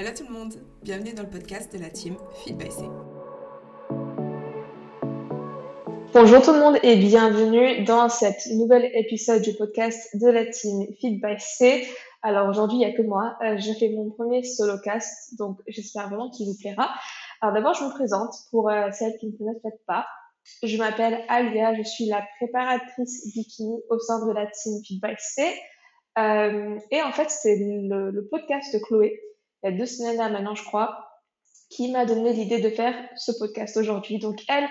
Hello tout le monde, bienvenue dans le podcast de la team Feed by C. Bonjour tout le monde et bienvenue dans cet nouvel épisode du podcast de la team Feed by C. Alors aujourd'hui, il n'y a que moi. Euh, je fais mon premier solo cast, donc j'espère vraiment qu'il vous plaira. Alors d'abord, je me présente pour euh, celles qui ne me connaissent pas. Je m'appelle Alia, je suis la préparatrice bikini au sein de la team Feed by C. Euh, et en fait, c'est le podcast de Chloé il y a deux semaines là maintenant, je crois, qui m'a donné l'idée de faire ce podcast aujourd'hui. Donc elle,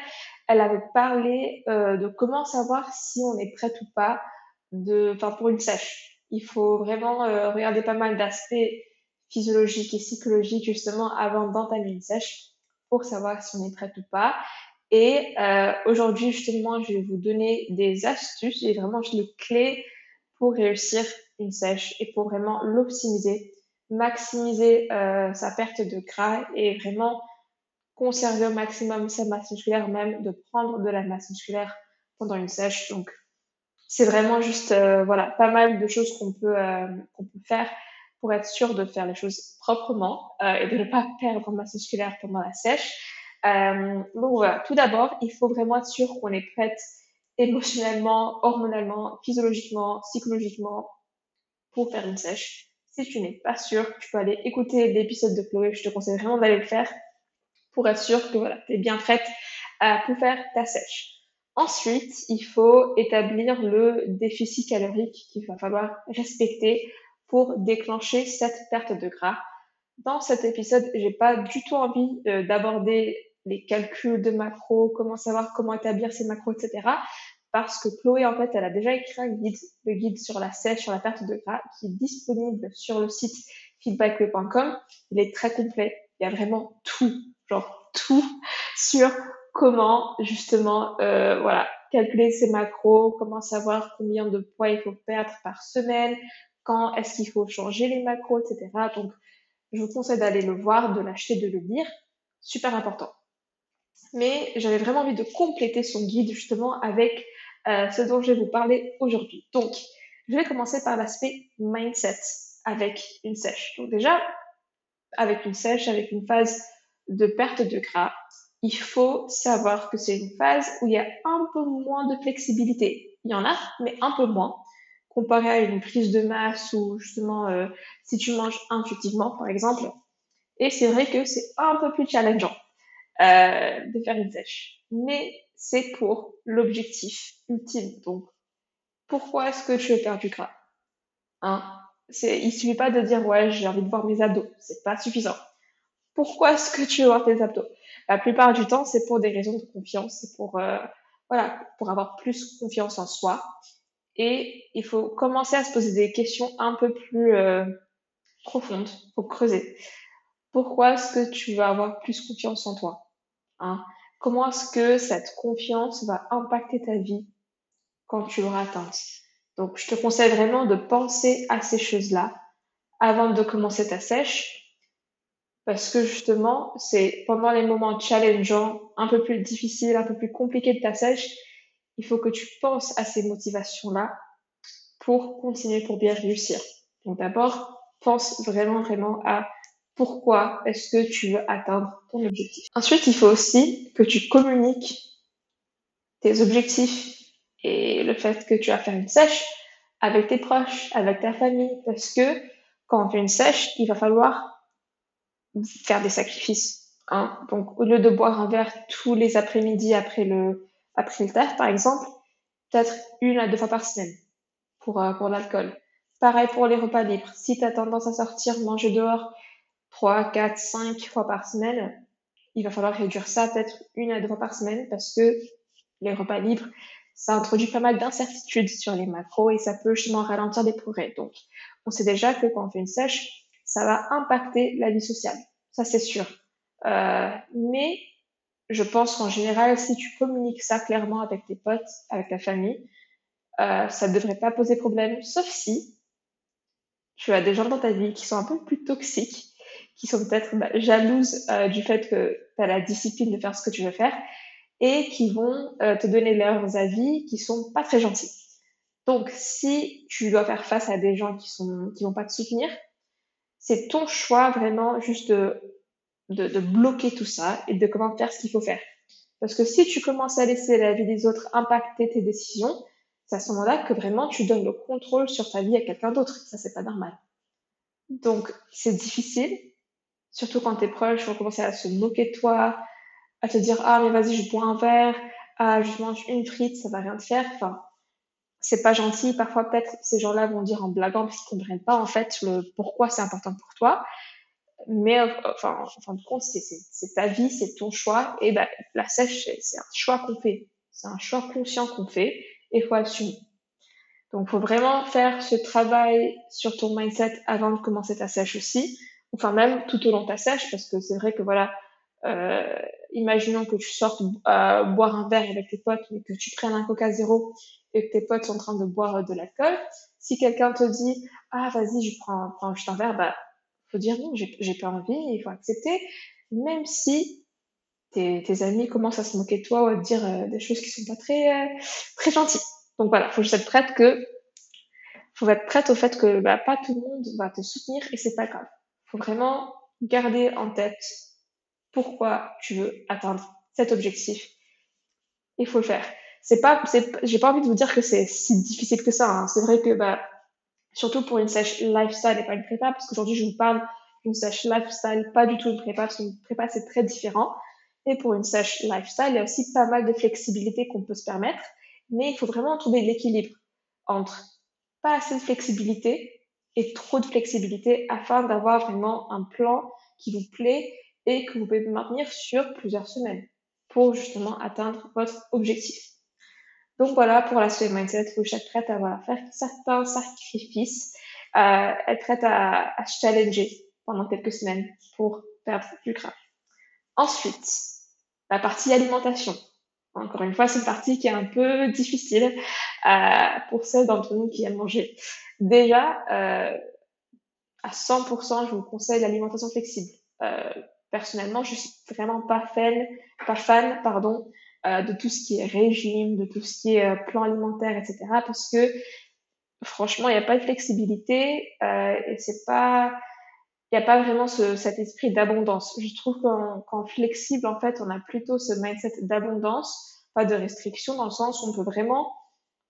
elle avait parlé euh, de comment savoir si on est prête ou pas de, enfin pour une sèche. Il faut vraiment euh, regarder pas mal d'aspects physiologiques et psychologiques justement avant d'entamer une sèche pour savoir si on est prête ou pas. Et euh, aujourd'hui justement, je vais vous donner des astuces et vraiment les clés pour réussir une sèche et pour vraiment l'optimiser maximiser euh, sa perte de gras et vraiment conserver au maximum sa masse musculaire, même de prendre de la masse musculaire pendant une sèche. Donc, c'est vraiment juste, euh, voilà, pas mal de choses qu'on peut, euh, qu'on peut faire pour être sûr de faire les choses proprement et de ne pas perdre masse musculaire pendant la sèche. donc voilà, tout d'abord, il faut vraiment être sûr qu'on est prête émotionnellement, hormonalement, physiologiquement, psychologiquement pour faire une sèche. Si tu n'es pas sûr, tu peux aller écouter l'épisode de Chloé. Je te conseille vraiment d'aller le faire pour être sûr que voilà, tu es bien prête à pour faire ta sèche. Ensuite, il faut établir le déficit calorique qu'il va falloir respecter pour déclencher cette perte de gras. Dans cet épisode, j'ai pas du tout envie euh, d'aborder les calculs de macros, comment savoir comment établir ces macros, etc parce que Chloé, en fait, elle a déjà écrit un guide, le guide sur la sèche, sur la perte de gras, qui est disponible sur le site feedbackle.com. Il est très complet. Il y a vraiment tout, genre tout sur comment justement, euh, voilà, calculer ses macros, comment savoir combien de poids il faut perdre par semaine, quand est-ce qu'il faut changer les macros, etc. Donc, je vous conseille d'aller le voir, de l'acheter, de le lire. Super important. Mais j'avais vraiment envie de compléter son guide justement avec euh, ce dont je vais vous parler aujourd'hui. Donc, je vais commencer par l'aspect mindset avec une sèche. Donc déjà, avec une sèche, avec une phase de perte de gras, il faut savoir que c'est une phase où il y a un peu moins de flexibilité. Il y en a, mais un peu moins, comparé à une prise de masse ou justement euh, si tu manges intuitivement, par exemple. Et c'est vrai que c'est un peu plus challengeant euh, de faire une sèche. Mais c'est pour l'objectif ultime. Donc, pourquoi est-ce que tu veux perdre du gras? Hein c'est, Il suffit pas de dire ouais, j'ai envie de voir mes abdos. C'est pas suffisant. Pourquoi est-ce que tu veux voir tes abdos? La plupart du temps, c'est pour des raisons de confiance. C'est pour euh, voilà, pour avoir plus confiance en soi. Et il faut commencer à se poser des questions un peu plus euh, profondes. Faut creuser. Pourquoi est-ce que tu veux avoir plus confiance en toi? Hein Comment est-ce que cette confiance va impacter ta vie quand tu l'auras atteinte Donc, je te conseille vraiment de penser à ces choses-là avant de commencer ta sèche, parce que justement, c'est pendant les moments challengeants, un peu plus difficiles, un peu plus compliqués de ta sèche, il faut que tu penses à ces motivations-là pour continuer, pour bien réussir. Donc d'abord, pense vraiment, vraiment à pourquoi est-ce que tu veux atteindre ton objectif. Ensuite, il faut aussi que tu communiques tes objectifs et le fait que tu vas faire une sèche avec tes proches, avec ta famille, parce que quand on fait une sèche, il va falloir faire des sacrifices. Hein. Donc, au lieu de boire un verre tous les après-midi après le, après le taf, par exemple, peut-être une à deux fois par semaine pour, euh, pour l'alcool. Pareil pour les repas libres. Si tu as tendance à sortir, manger dehors, 3, 4, 5 fois par semaine, il va falloir réduire ça peut-être une à deux fois par semaine parce que les repas libres, ça introduit pas mal d'incertitudes sur les macros et ça peut justement ralentir des progrès. Donc, on sait déjà que quand on fait une sèche, ça va impacter la vie sociale. Ça, c'est sûr. Euh, mais je pense qu'en général, si tu communiques ça clairement avec tes potes, avec ta famille, euh, ça ne devrait pas poser problème, sauf si tu as des gens dans ta vie qui sont un peu plus toxiques qui sont peut-être bah, jalouses euh, du fait que tu as la discipline de faire ce que tu veux faire et qui vont euh, te donner leurs avis qui sont pas très gentils. Donc, si tu dois faire face à des gens qui sont qui vont pas te soutenir, c'est ton choix vraiment juste de, de, de, bloquer tout ça et de comment faire ce qu'il faut faire. Parce que si tu commences à laisser la vie des autres impacter tes décisions, c'est à ce moment-là que vraiment tu donnes le contrôle sur ta vie à quelqu'un d'autre. Ça, c'est pas normal. Donc, c'est difficile, surtout quand tes proches vont commencer à se moquer de toi, à te dire, ah, mais vas-y, je bois un verre, ah, je mange une frite, ça va rien te faire. Enfin, c'est pas gentil. Parfois, peut-être, ces gens-là vont dire en blaguant parce qu'ils comprennent pas, en fait, le pourquoi c'est important pour toi. Mais, enfin, en fin de compte, c'est ta vie, c'est ton choix. Et ben, la sèche, c'est un choix qu'on fait. C'est un choix conscient qu'on fait et faut assumer. Donc, faut vraiment faire ce travail sur ton mindset avant de commencer ta sèche aussi. Enfin, même tout au long de ta sèche, parce que c'est vrai que voilà, euh, imaginons que tu sortes euh, boire un verre avec tes potes, mais que tu prennes un Coca Zéro et que tes potes sont en train de boire de l'alcool. Si quelqu'un te dit ah vas-y je prends, prends juste un verre, bah faut dire non, j'ai pas envie, il faut accepter, même si tes, tes amis commencent à se moquer de toi ou à te dire euh, des choses qui sont pas très euh, très gentilles. Donc voilà, faut juste être prête que faut être prête au fait que bah, pas tout le monde va te soutenir et c'est pas grave. Faut vraiment garder en tête pourquoi tu veux atteindre cet objectif. Il faut le faire. C'est pas, c'est, j'ai pas envie de vous dire que c'est si difficile que ça. Hein. C'est vrai que, bah, surtout pour une sèche lifestyle et pas une prépa, parce qu'aujourd'hui je vous parle d'une sèche lifestyle, pas du tout une prépa, parce qu'une prépa c'est très différent. Et pour une sèche lifestyle, il y a aussi pas mal de flexibilité qu'on peut se permettre, mais il faut vraiment trouver l'équilibre entre pas assez de flexibilité et trop de flexibilité afin d'avoir vraiment un plan qui vous plaît et que vous pouvez maintenir sur plusieurs semaines pour justement atteindre votre objectif. Donc voilà pour l'aspect mindset, vous êtes prête à faire certains sacrifices, euh, être prête à, à se challenger pendant quelques semaines pour perdre du gras. Ensuite, la partie alimentation. Encore une fois, c'est une partie qui est un peu difficile euh, pour celles d'entre nous qui aiment manger. Déjà, euh, à 100%, je vous conseille l'alimentation flexible. Euh, personnellement, je suis vraiment pas fan, pas fan, pardon, euh, de tout ce qui est régime, de tout ce qui est euh, plan alimentaire, etc. Parce que franchement, il n'y a pas de flexibilité euh, et c'est pas, il n'y a pas vraiment ce, cet esprit d'abondance. Je trouve qu'en flexible, en fait, on a plutôt ce mindset d'abondance, pas de restriction, dans le sens où on peut vraiment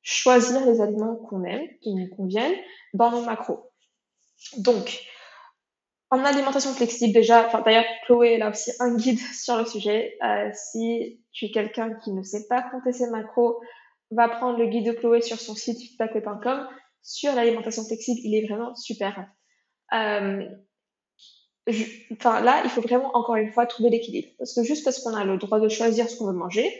choisir les aliments qu'on aime, qui nous conviennent, dans nos macros. Donc, en alimentation flexible, déjà, enfin d'ailleurs, Chloé a aussi un guide sur le sujet. Euh, si tu es quelqu'un qui ne sait pas compter ses macros, va prendre le guide de Chloé sur son site feedback.com sur l'alimentation flexible. Il est vraiment super. Euh, enfin là, il faut vraiment encore une fois trouver l'équilibre. Parce que juste parce qu'on a le droit de choisir ce qu'on veut manger,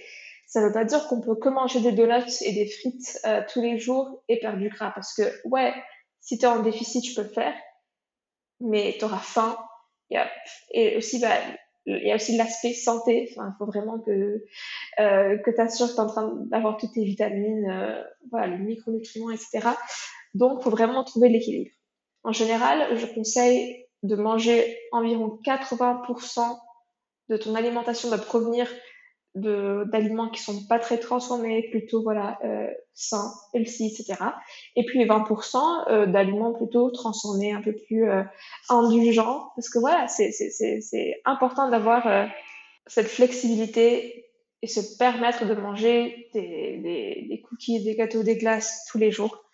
ça veut pas dire qu'on peut que manger des donuts et des frites euh, tous les jours et perdre du gras. Parce que ouais, si tu es en déficit, tu peux le faire mais tu auras faim. Et aussi, bah, il y a aussi l'aspect santé. Il faut vraiment que, euh, que tu assures que tu es en train d'avoir toutes tes vitamines, euh, voilà, les micronutriments, etc. Donc, il faut vraiment trouver l'équilibre. En général, je conseille de manger environ 80% de ton alimentation doit provenir d'aliments qui sont pas très transformés, plutôt voilà euh, sains, healthy, etc. Et puis les 20% euh, d'aliments plutôt transformés, un peu plus euh, indulgents, parce que voilà, c'est important d'avoir euh, cette flexibilité et se permettre de manger des, des, des, cookies, des gâteaux, des glaces tous les jours.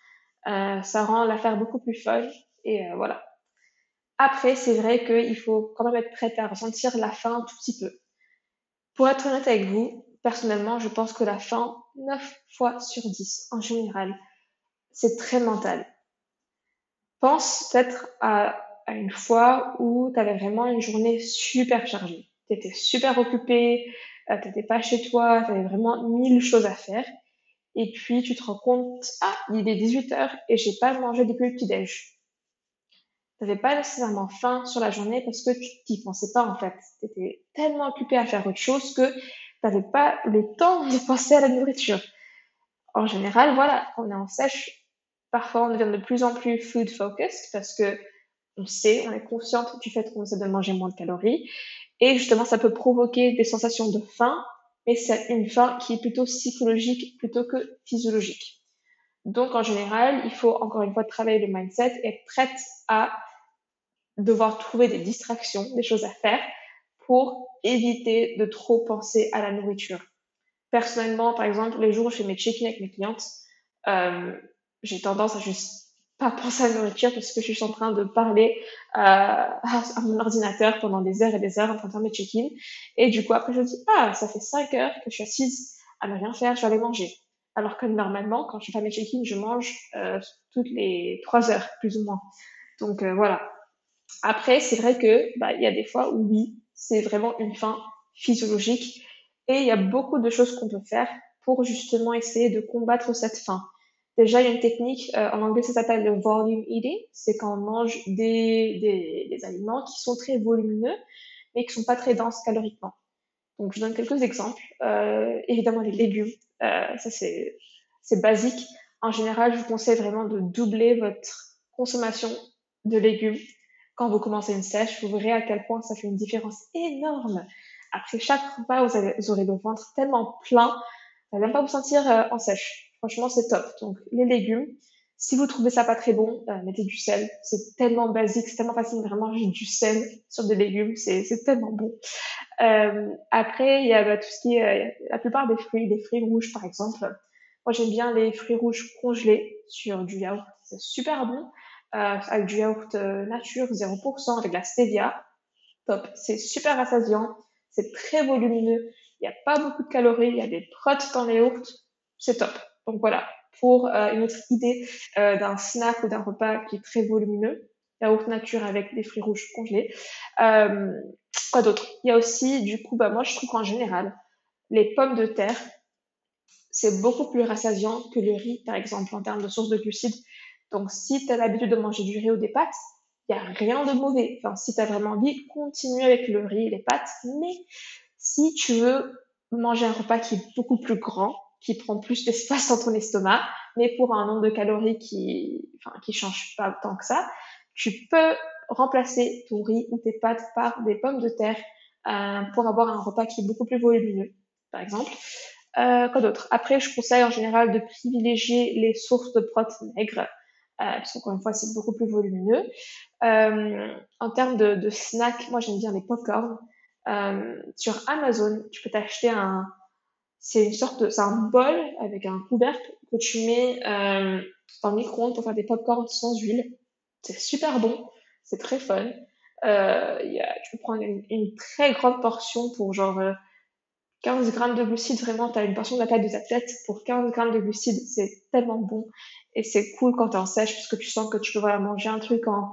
Euh, ça rend l'affaire beaucoup plus folle et voilà. Après, c'est vrai qu'il faut quand même être prêt à ressentir la faim un tout petit peu pour être honnête avec vous, personnellement, je pense que la faim, 9 fois sur 10 en général, c'est très mental. Pense peut-être à, une fois où tu avais vraiment une journée super chargée. Tu étais super occupé, euh, tu pas chez toi, tu avais vraiment mille choses à faire. Et puis tu te rends compte, ah, il est 18 heures et j'ai pas mangé depuis le petit-déj t'avais pas nécessairement faim sur la journée parce que tu t'y pensais pas en fait. Tu étais tellement occupé à faire autre chose que t'avais pas le temps de penser à la nourriture. En général, voilà, on est en sèche, parfois on devient de plus en plus food focused parce que on sait, on est consciente du fait qu'on essaie de manger moins de calories et justement ça peut provoquer des sensations de faim, mais c'est une faim qui est plutôt psychologique plutôt que physiologique. Donc en général, il faut encore une fois travailler le mindset et être prête à devoir trouver des distractions, des choses à faire pour éviter de trop penser à la nourriture. Personnellement, par exemple, les jours où je fais mes check-in avec mes clientes, euh, j'ai tendance à juste pas penser à la nourriture parce que je suis en train de parler euh, à mon ordinateur pendant des heures et des heures en train de faire mes check-in. Et du coup, après, je me dis, ah, ça fait 5 heures que je suis assise à ne rien faire, je vais aller manger. Alors que normalement, quand je fais mes check-in, je mange euh, toutes les 3 heures, plus ou moins. Donc euh, voilà. Après, c'est vrai que bah, il y a des fois où oui, c'est vraiment une faim physiologique et il y a beaucoup de choses qu'on peut faire pour justement essayer de combattre cette faim. Déjà, il y a une technique, euh, en anglais ça s'appelle le volume eating, c'est quand on mange des, des, des, aliments qui sont très volumineux, mais qui sont pas très denses caloriquement. Donc, je donne quelques exemples. Euh, évidemment, les légumes, ça c'est, basique. En général, je vous conseille vraiment de doubler votre consommation de légumes quand vous commencez une sèche. Vous verrez à quel point ça fait une différence énorme. Après chaque repas, vous aurez le ventre tellement plein, vous n'allez même pas vous sentir euh, en sèche. Franchement, c'est top. Donc, les légumes. Si vous trouvez ça pas très bon, euh, mettez du sel. C'est tellement basique, c'est tellement facile de vraiment du sel sur des légumes. C'est, c'est tellement bon. Euh, après, il y a bah, tout ce qui est, euh, la plupart des fruits, des fruits rouges par exemple. Moi, j'aime bien les fruits rouges congelés sur du yaourt. C'est super bon. Euh, avec du yaourt euh, nature, 0%, avec la stevia. Top. C'est super rassasiant. C'est très volumineux. Il n'y a pas beaucoup de calories. Il y a des protes dans les yaourts. C'est top. Donc voilà, pour euh, une autre idée euh, d'un snack ou d'un repas qui est très volumineux, haute nature avec des fruits rouges congelés. Euh, quoi d'autre? Il y a aussi, du coup, bah moi je trouve qu'en général, les pommes de terre, c'est beaucoup plus rassasiant que le riz, par exemple, en termes de source de glucides. Donc si tu as l'habitude de manger du riz ou des pâtes, il n'y a rien de mauvais. Enfin, si tu as vraiment envie, continue avec le riz et les pâtes. Mais si tu veux manger un repas qui est beaucoup plus grand, qui prend plus d'espace dans ton estomac, mais pour un nombre de calories qui, enfin, qui change pas tant que ça, tu peux remplacer ton riz ou tes pâtes par des pommes de terre euh, pour avoir un repas qui est beaucoup plus volumineux, par exemple. Euh, quoi d'autre? Après, je conseille en général de privilégier les sources de protéines maigres, euh, parce qu'encore une fois, c'est beaucoup plus volumineux. En termes de, de snacks, moi j'aime bien les popcorn. Sur Amazon, tu peux t'acheter un, c'est une sorte de, c'est un bol avec un couvercle que tu mets euh, dans le micro-ondes pour faire des pop-corns sans huile. C'est super bon, c'est très fun. Euh, y a, tu peux prendre une, très grande portion pour genre 15 euh, grammes de glucides. Vraiment, tu as une portion de la taille de ta tête pour 15 grammes de glucides. C'est tellement bon. Et c'est cool quand tu es en sèche parce que tu sens que tu peux vraiment manger un truc en,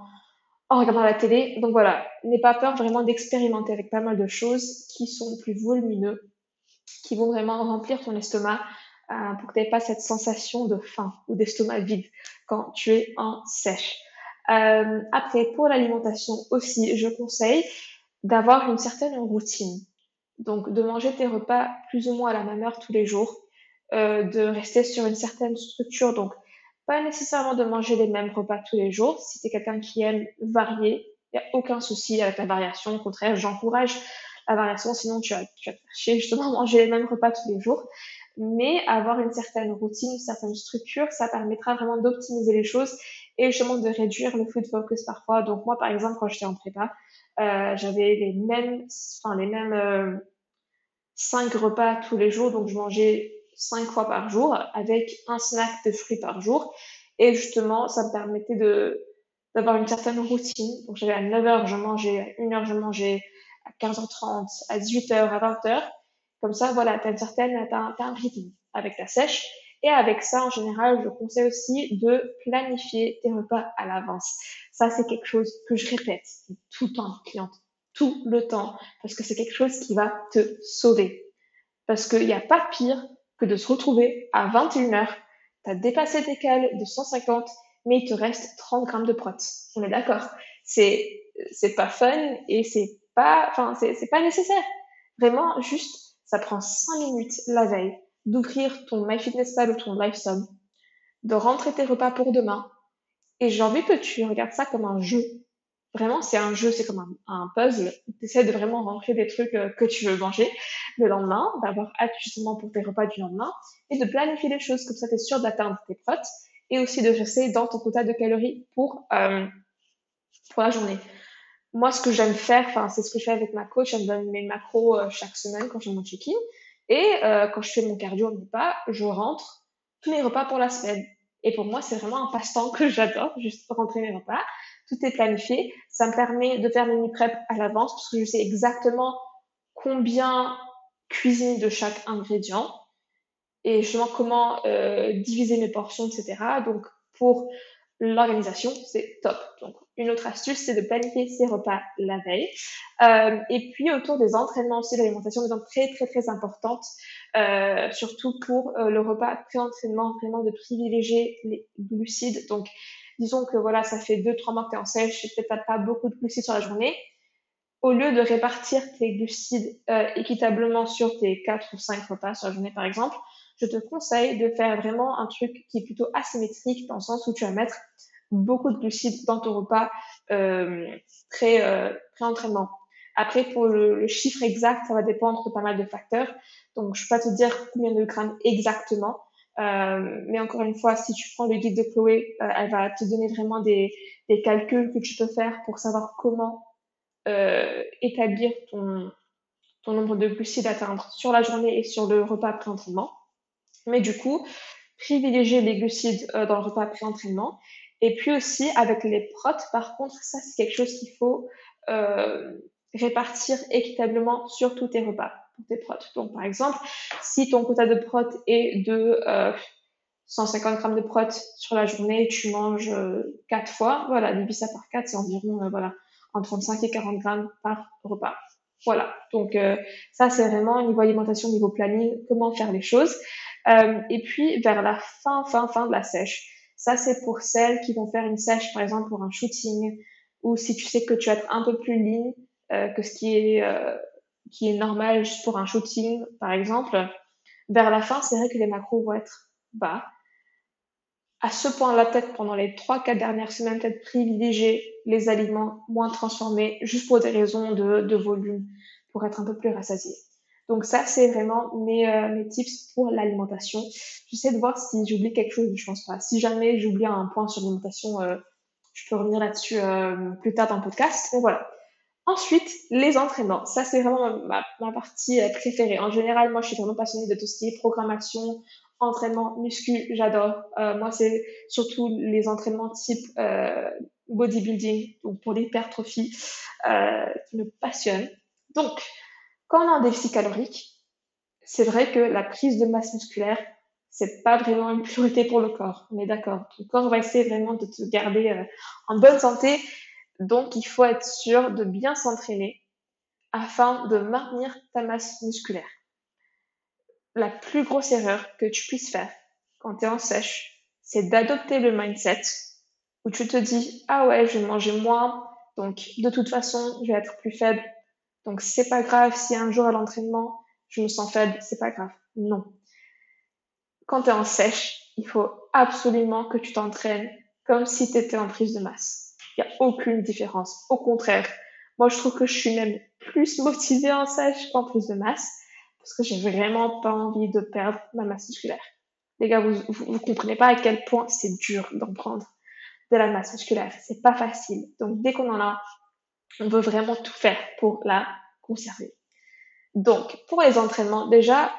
en regardant la télé. Donc voilà, n'aie pas peur vraiment d'expérimenter avec pas mal de choses qui sont plus volumineux qui vont vraiment remplir ton estomac euh, pour que tu n'aies pas cette sensation de faim ou d'estomac vide quand tu es en sèche. Euh, après, pour l'alimentation aussi, je conseille d'avoir une certaine routine. Donc, de manger tes repas plus ou moins à la même heure tous les jours, euh, de rester sur une certaine structure. Donc, pas nécessairement de manger les mêmes repas tous les jours. Si tu es quelqu'un qui aime varier, il n'y a aucun souci avec la variation. Au contraire, j'encourage la variation, sinon tu vas, tu vas chier justement manger les mêmes repas tous les jours. Mais avoir une certaine routine, une certaine structure, ça permettra vraiment d'optimiser les choses et justement de réduire le food focus parfois. Donc moi, par exemple, quand j'étais en prépa, euh, j'avais les mêmes, enfin les mêmes euh, cinq repas tous les jours, donc je mangeais cinq fois par jour avec un snack de fruits par jour. Et justement, ça me permettait de d'avoir une certaine routine. Donc j'avais à 9h, je mangeais, à 1h, je mangeais, à 15h30, à 18h, à 20h. Comme ça, voilà, tu as une certaine, t'as, un rythme avec ta sèche. Et avec ça, en général, je conseille aussi de planifier tes repas à l'avance. Ça, c'est quelque chose que je répète tout le temps cliente, tout le temps, parce que c'est quelque chose qui va te sauver. Parce qu'il n'y a pas pire que de se retrouver à 21h, tu as dépassé tes cales de 150, mais il te reste 30 grammes de protes. On est d'accord? C'est, c'est pas fun et c'est pas, enfin, c'est pas nécessaire. Vraiment, juste, ça prend 5 minutes la veille d'ouvrir ton MyFitnessPal ou ton LifeSum, de rentrer tes repas pour demain. Et j'ai envie que tu regardes ça comme un jeu. Vraiment, c'est un jeu, c'est comme un, puzzle. Tu de vraiment rentrer des trucs euh, que tu veux manger le lendemain, d'avoir hâte pour tes repas du lendemain, et de planifier les choses comme ça, tu es sûr d'atteindre tes protes, et aussi de rester dans ton quota de calories pour, euh, pour la journée. Moi, ce que j'aime faire, enfin, c'est ce que je fais avec ma coach, elle me donne mes macros euh, chaque semaine quand j'ai mon check-in. Et euh, quand je fais mon cardio au repas, je rentre tous mes repas pour la semaine. Et pour moi, c'est vraiment un passe-temps que j'adore, juste rentrer mes repas. Tout est planifié. Ça me permet de faire mes mini-prep à l'avance parce que je sais exactement combien cuisiner de chaque ingrédient et justement comment euh, diviser mes portions, etc. Donc, pour l'organisation, c'est top. Donc, une autre astuce, c'est de planifier ses repas la veille. Euh, et puis, autour des entraînements aussi, l'alimentation devient très, très, très importante, euh, surtout pour euh, le repas pré-entraînement, vraiment de privilégier les glucides. Donc, disons que voilà, ça fait deux, trois mois que tu es en sèche, peut-être pas beaucoup de glucides sur la journée. Au lieu de répartir tes glucides euh, équitablement sur tes quatre ou cinq repas sur la journée, par exemple, je te conseille de faire vraiment un truc qui est plutôt asymétrique dans le sens où tu vas mettre beaucoup de glucides dans ton repas euh, très euh, pré-entraînement. Après, pour le, chiffre exact, ça va dépendre de pas mal de facteurs. Donc, je peux pas te dire combien de grammes exactement. Euh, mais encore une fois, si tu prends le guide de Chloé, euh, elle va te donner vraiment des, des, calculs que tu peux faire pour savoir comment euh, établir ton, ton nombre de glucides à atteindre sur la journée et sur le repas pré-entraînement. Mais du coup, privilégier les glucides euh, dans le repas pré-entraînement. Et puis aussi, avec les protes, par contre, ça, c'est quelque chose qu'il faut euh, répartir équitablement sur tous tes repas, tes protes. Donc, par exemple, si ton quota de protes est de euh, 150 grammes de protes sur la journée, tu manges euh, 4 fois, voilà, divise ça par 4, c'est environ, euh, voilà, entre 35 et 40 grammes par repas. Voilà, donc euh, ça c'est vraiment au niveau alimentation, niveau planning, comment faire les choses. Euh, et puis vers la fin, fin, fin de la sèche, ça c'est pour celles qui vont faire une sèche par exemple pour un shooting ou si tu sais que tu vas être un peu plus lean euh, que ce qui est euh, qui est normal juste pour un shooting par exemple. Vers la fin, c'est vrai que les macros vont être bas. À ce point-là, peut-être pendant les 3-4 dernières semaines, peut-être privilégier les aliments moins transformés juste pour des raisons de, de volume, pour être un peu plus rassasié. Donc ça, c'est vraiment mes, euh, mes tips pour l'alimentation. J'essaie de voir si j'oublie quelque chose, je pense pas. Si jamais j'oublie un point sur l'alimentation, euh, je peux revenir là-dessus euh, plus tard dans le podcast. Mais voilà. Ensuite, les entraînements. Ça, c'est vraiment ma, partie préférée. En général, moi, je suis vraiment passionnée de tout ce qui est programmation, entraînement, muscu, j'adore. Moi, c'est surtout les entraînements type bodybuilding, donc pour l'hypertrophie, qui me passionnent. Donc, quand déficit calorique, c'est vrai que la prise de masse musculaire, c'est pas vraiment une priorité pour le corps. On est d'accord. Ton corps va essayer vraiment de te garder euh, en bonne santé. Donc, il faut être sûr de bien s'entraîner afin de maintenir ta masse musculaire. La plus grosse erreur que tu puisses faire quand tu es en sèche, c'est d'adopter le mindset où tu te dis, ah ouais, je vais manger moins, donc de toute façon, je vais être plus faible, donc c'est pas grave si un jour à l'entraînement, je me sens faible, c'est pas grave. Non. Quand tu es en sèche, il faut absolument que tu t'entraînes comme si tu étais en prise de masse. Il n'y a aucune différence. Au contraire, moi je trouve que je suis même plus motivée en sèche qu'en prise de masse parce que j'ai vraiment pas envie de perdre ma masse musculaire. Les gars, vous, vous, vous comprenez pas à quel point c'est dur d'en prendre de la masse musculaire. C'est pas facile. Donc dès qu'on en a, on veut vraiment tout faire pour la conserver. Donc, pour les entraînements, déjà,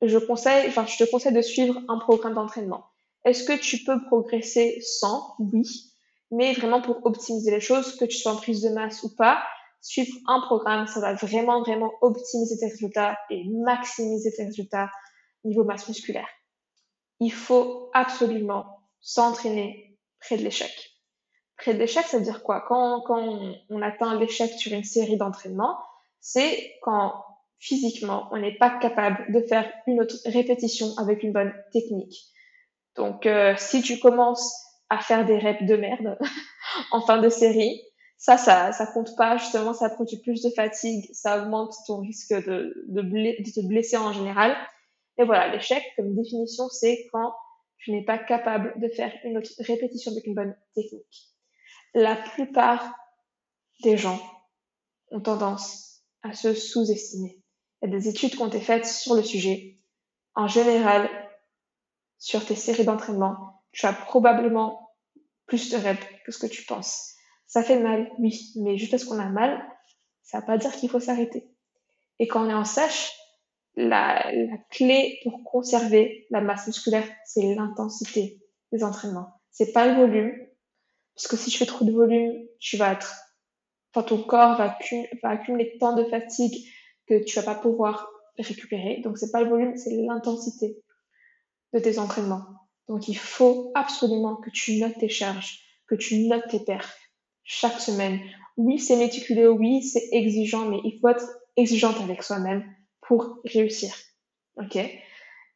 je conseille, enfin, je te conseille de suivre un programme d'entraînement. Est-ce que tu peux progresser sans? Oui. Mais vraiment pour optimiser les choses, que tu sois en prise de masse ou pas, suivre un programme, ça va vraiment, vraiment optimiser tes résultats et maximiser tes résultats niveau masse musculaire. Il faut absolument s'entraîner près de l'échec. Près de l'échec, ça veut dire quoi? Quand, on, atteint l'échec sur une série d'entraînements, c'est quand physiquement on n'est pas capable de faire une autre répétition avec une bonne technique. Donc, euh, si tu commences à faire des reps de merde en fin de série, ça, ça, ça compte pas. Justement, ça produit plus de fatigue, ça augmente ton risque de, de, de te blesser en général. Et voilà, l'échec, comme définition, c'est quand tu n'es pas capable de faire une autre répétition avec une bonne technique la plupart des gens ont tendance à se sous-estimer. Il y a des études qui ont été faites sur le sujet. En général, sur tes séries d'entraînement, tu as probablement plus de reps que ce que tu penses. Ça fait mal, oui, mais juste parce qu'on a mal, ça ne veut pas dire qu'il faut s'arrêter. Et quand on est en sèche, la, la clé pour conserver la masse musculaire, c'est l'intensité des entraînements. C'est pas le volume, parce que si tu fais trop de volume, tu vas être, enfin, ton corps va, va accumuler tant de fatigue que tu vas pas pouvoir récupérer. Donc c'est pas le volume, c'est l'intensité de tes entraînements. Donc il faut absolument que tu notes tes charges, que tu notes tes perfs chaque semaine. Oui, c'est méticuleux, oui, c'est exigeant, mais il faut être exigeante avec soi-même pour réussir. Ok?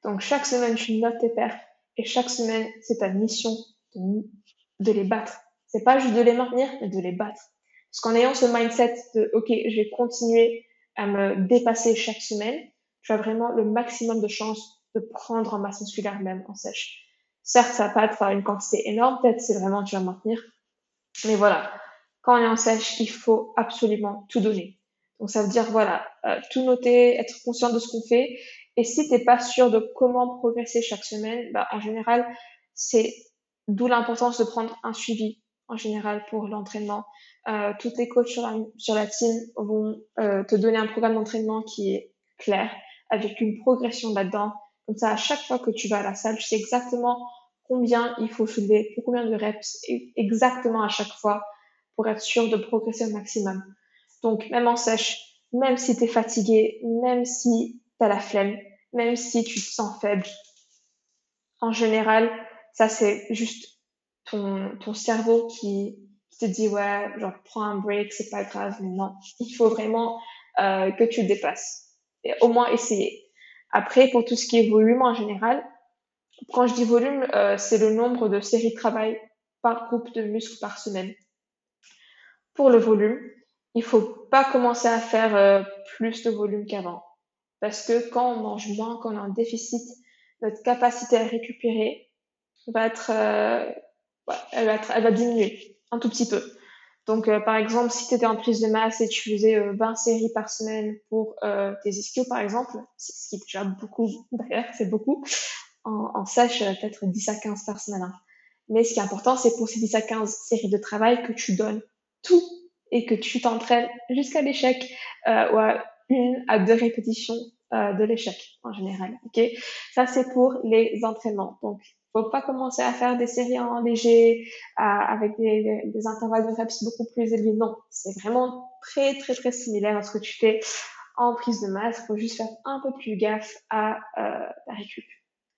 Donc chaque semaine, tu notes tes perfs et chaque semaine, c'est ta mission de, de les battre. C'est pas juste de les maintenir, mais de les battre. Parce qu'en ayant ce mindset de OK, je vais continuer à me dépasser chaque semaine, tu as vraiment le maximum de chances de prendre en masse musculaire même en sèche. Certes, ça va pas être une quantité énorme, peut-être c'est vraiment tu vas maintenir. Mais voilà, quand on est en sèche, il faut absolument tout donner. Donc ça veut dire voilà, euh, tout noter, être conscient de ce qu'on fait. Et si t'es pas sûr de comment progresser chaque semaine, bah, en général, c'est d'où l'importance de prendre un suivi en général pour l'entraînement. Euh, tous les coachs sur la, sur la team vont euh, te donner un programme d'entraînement qui est clair, avec une progression là-dedans. Comme ça, à chaque fois que tu vas à la salle, tu sais exactement combien il faut soulever, pour combien de reps, exactement à chaque fois, pour être sûr de progresser au maximum. Donc, même en sèche, même si tu es fatigué, même si tu as la flemme, même si tu te sens faible, en général, ça c'est juste ton, ton cerveau qui, te dit ouais, genre prends un break, c'est pas grave, mais non, il faut vraiment euh, que tu le dépasses. Et au moins essayer. Après, pour tout ce qui est volume en général, quand je dis volume, euh, c'est le nombre de séries de travail par groupe de muscles par semaine. Pour le volume, il faut pas commencer à faire euh, plus de volume qu'avant. Parce que quand on mange moins, quand on a un déficit, notre capacité à récupérer va être, euh, elle, va elle va diminuer un tout petit peu. Donc, euh, par exemple, si tu étais en prise de masse et tu faisais 20 séries par semaine pour tes ischios, par exemple, ce qui est déjà beaucoup, d'ailleurs, c'est beaucoup, en, en sèche, peut-être 10 à 15 par semaine. Hein. Mais ce qui est important, c'est pour ces 10 à 15 séries de travail que tu donnes tout et que tu t'entraînes jusqu'à l'échec euh, ou à une à deux répétitions euh, de l'échec en général. Ok, ça c'est pour les entraînements. Donc, faut pas commencer à faire des séries en léger avec des, intervalles de reps beaucoup plus élevés. Non, c'est vraiment très très très similaire à ce que tu fais en prise de masse. Faut juste faire un peu plus gaffe à euh, ta récup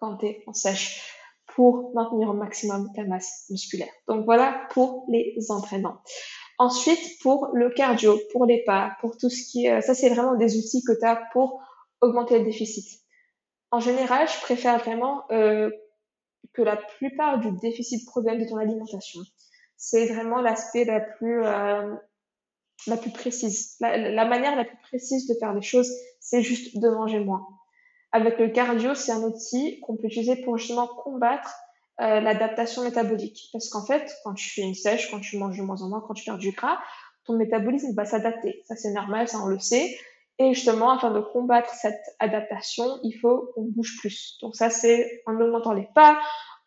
quand tu es en sèche pour maintenir au maximum ta masse musculaire. Donc voilà pour les entraînements. Ensuite, pour le cardio, pour les pas, pour tout ce qui est, ça c'est vraiment des outils que tu as pour augmenter le déficit. En général, je préfère vraiment euh, que la plupart du déficit provienne de ton alimentation. C'est vraiment l'aspect la plus euh, la plus précise. La, la, manière la plus précise de faire les choses, c'est juste de manger moins. Avec le cardio, c'est un outil qu'on peut utiliser pour justement combattre euh, l'adaptation métabolique. Parce qu'en fait, quand tu fais une sèche, quand tu manges de moins en moins, quand tu perds du gras, ton métabolisme va s'adapter. Ça, c'est normal, ça, on le sait. Et justement, afin de combattre cette adaptation, il faut qu'on bouge plus. Donc ça, c'est en augmentant les pas,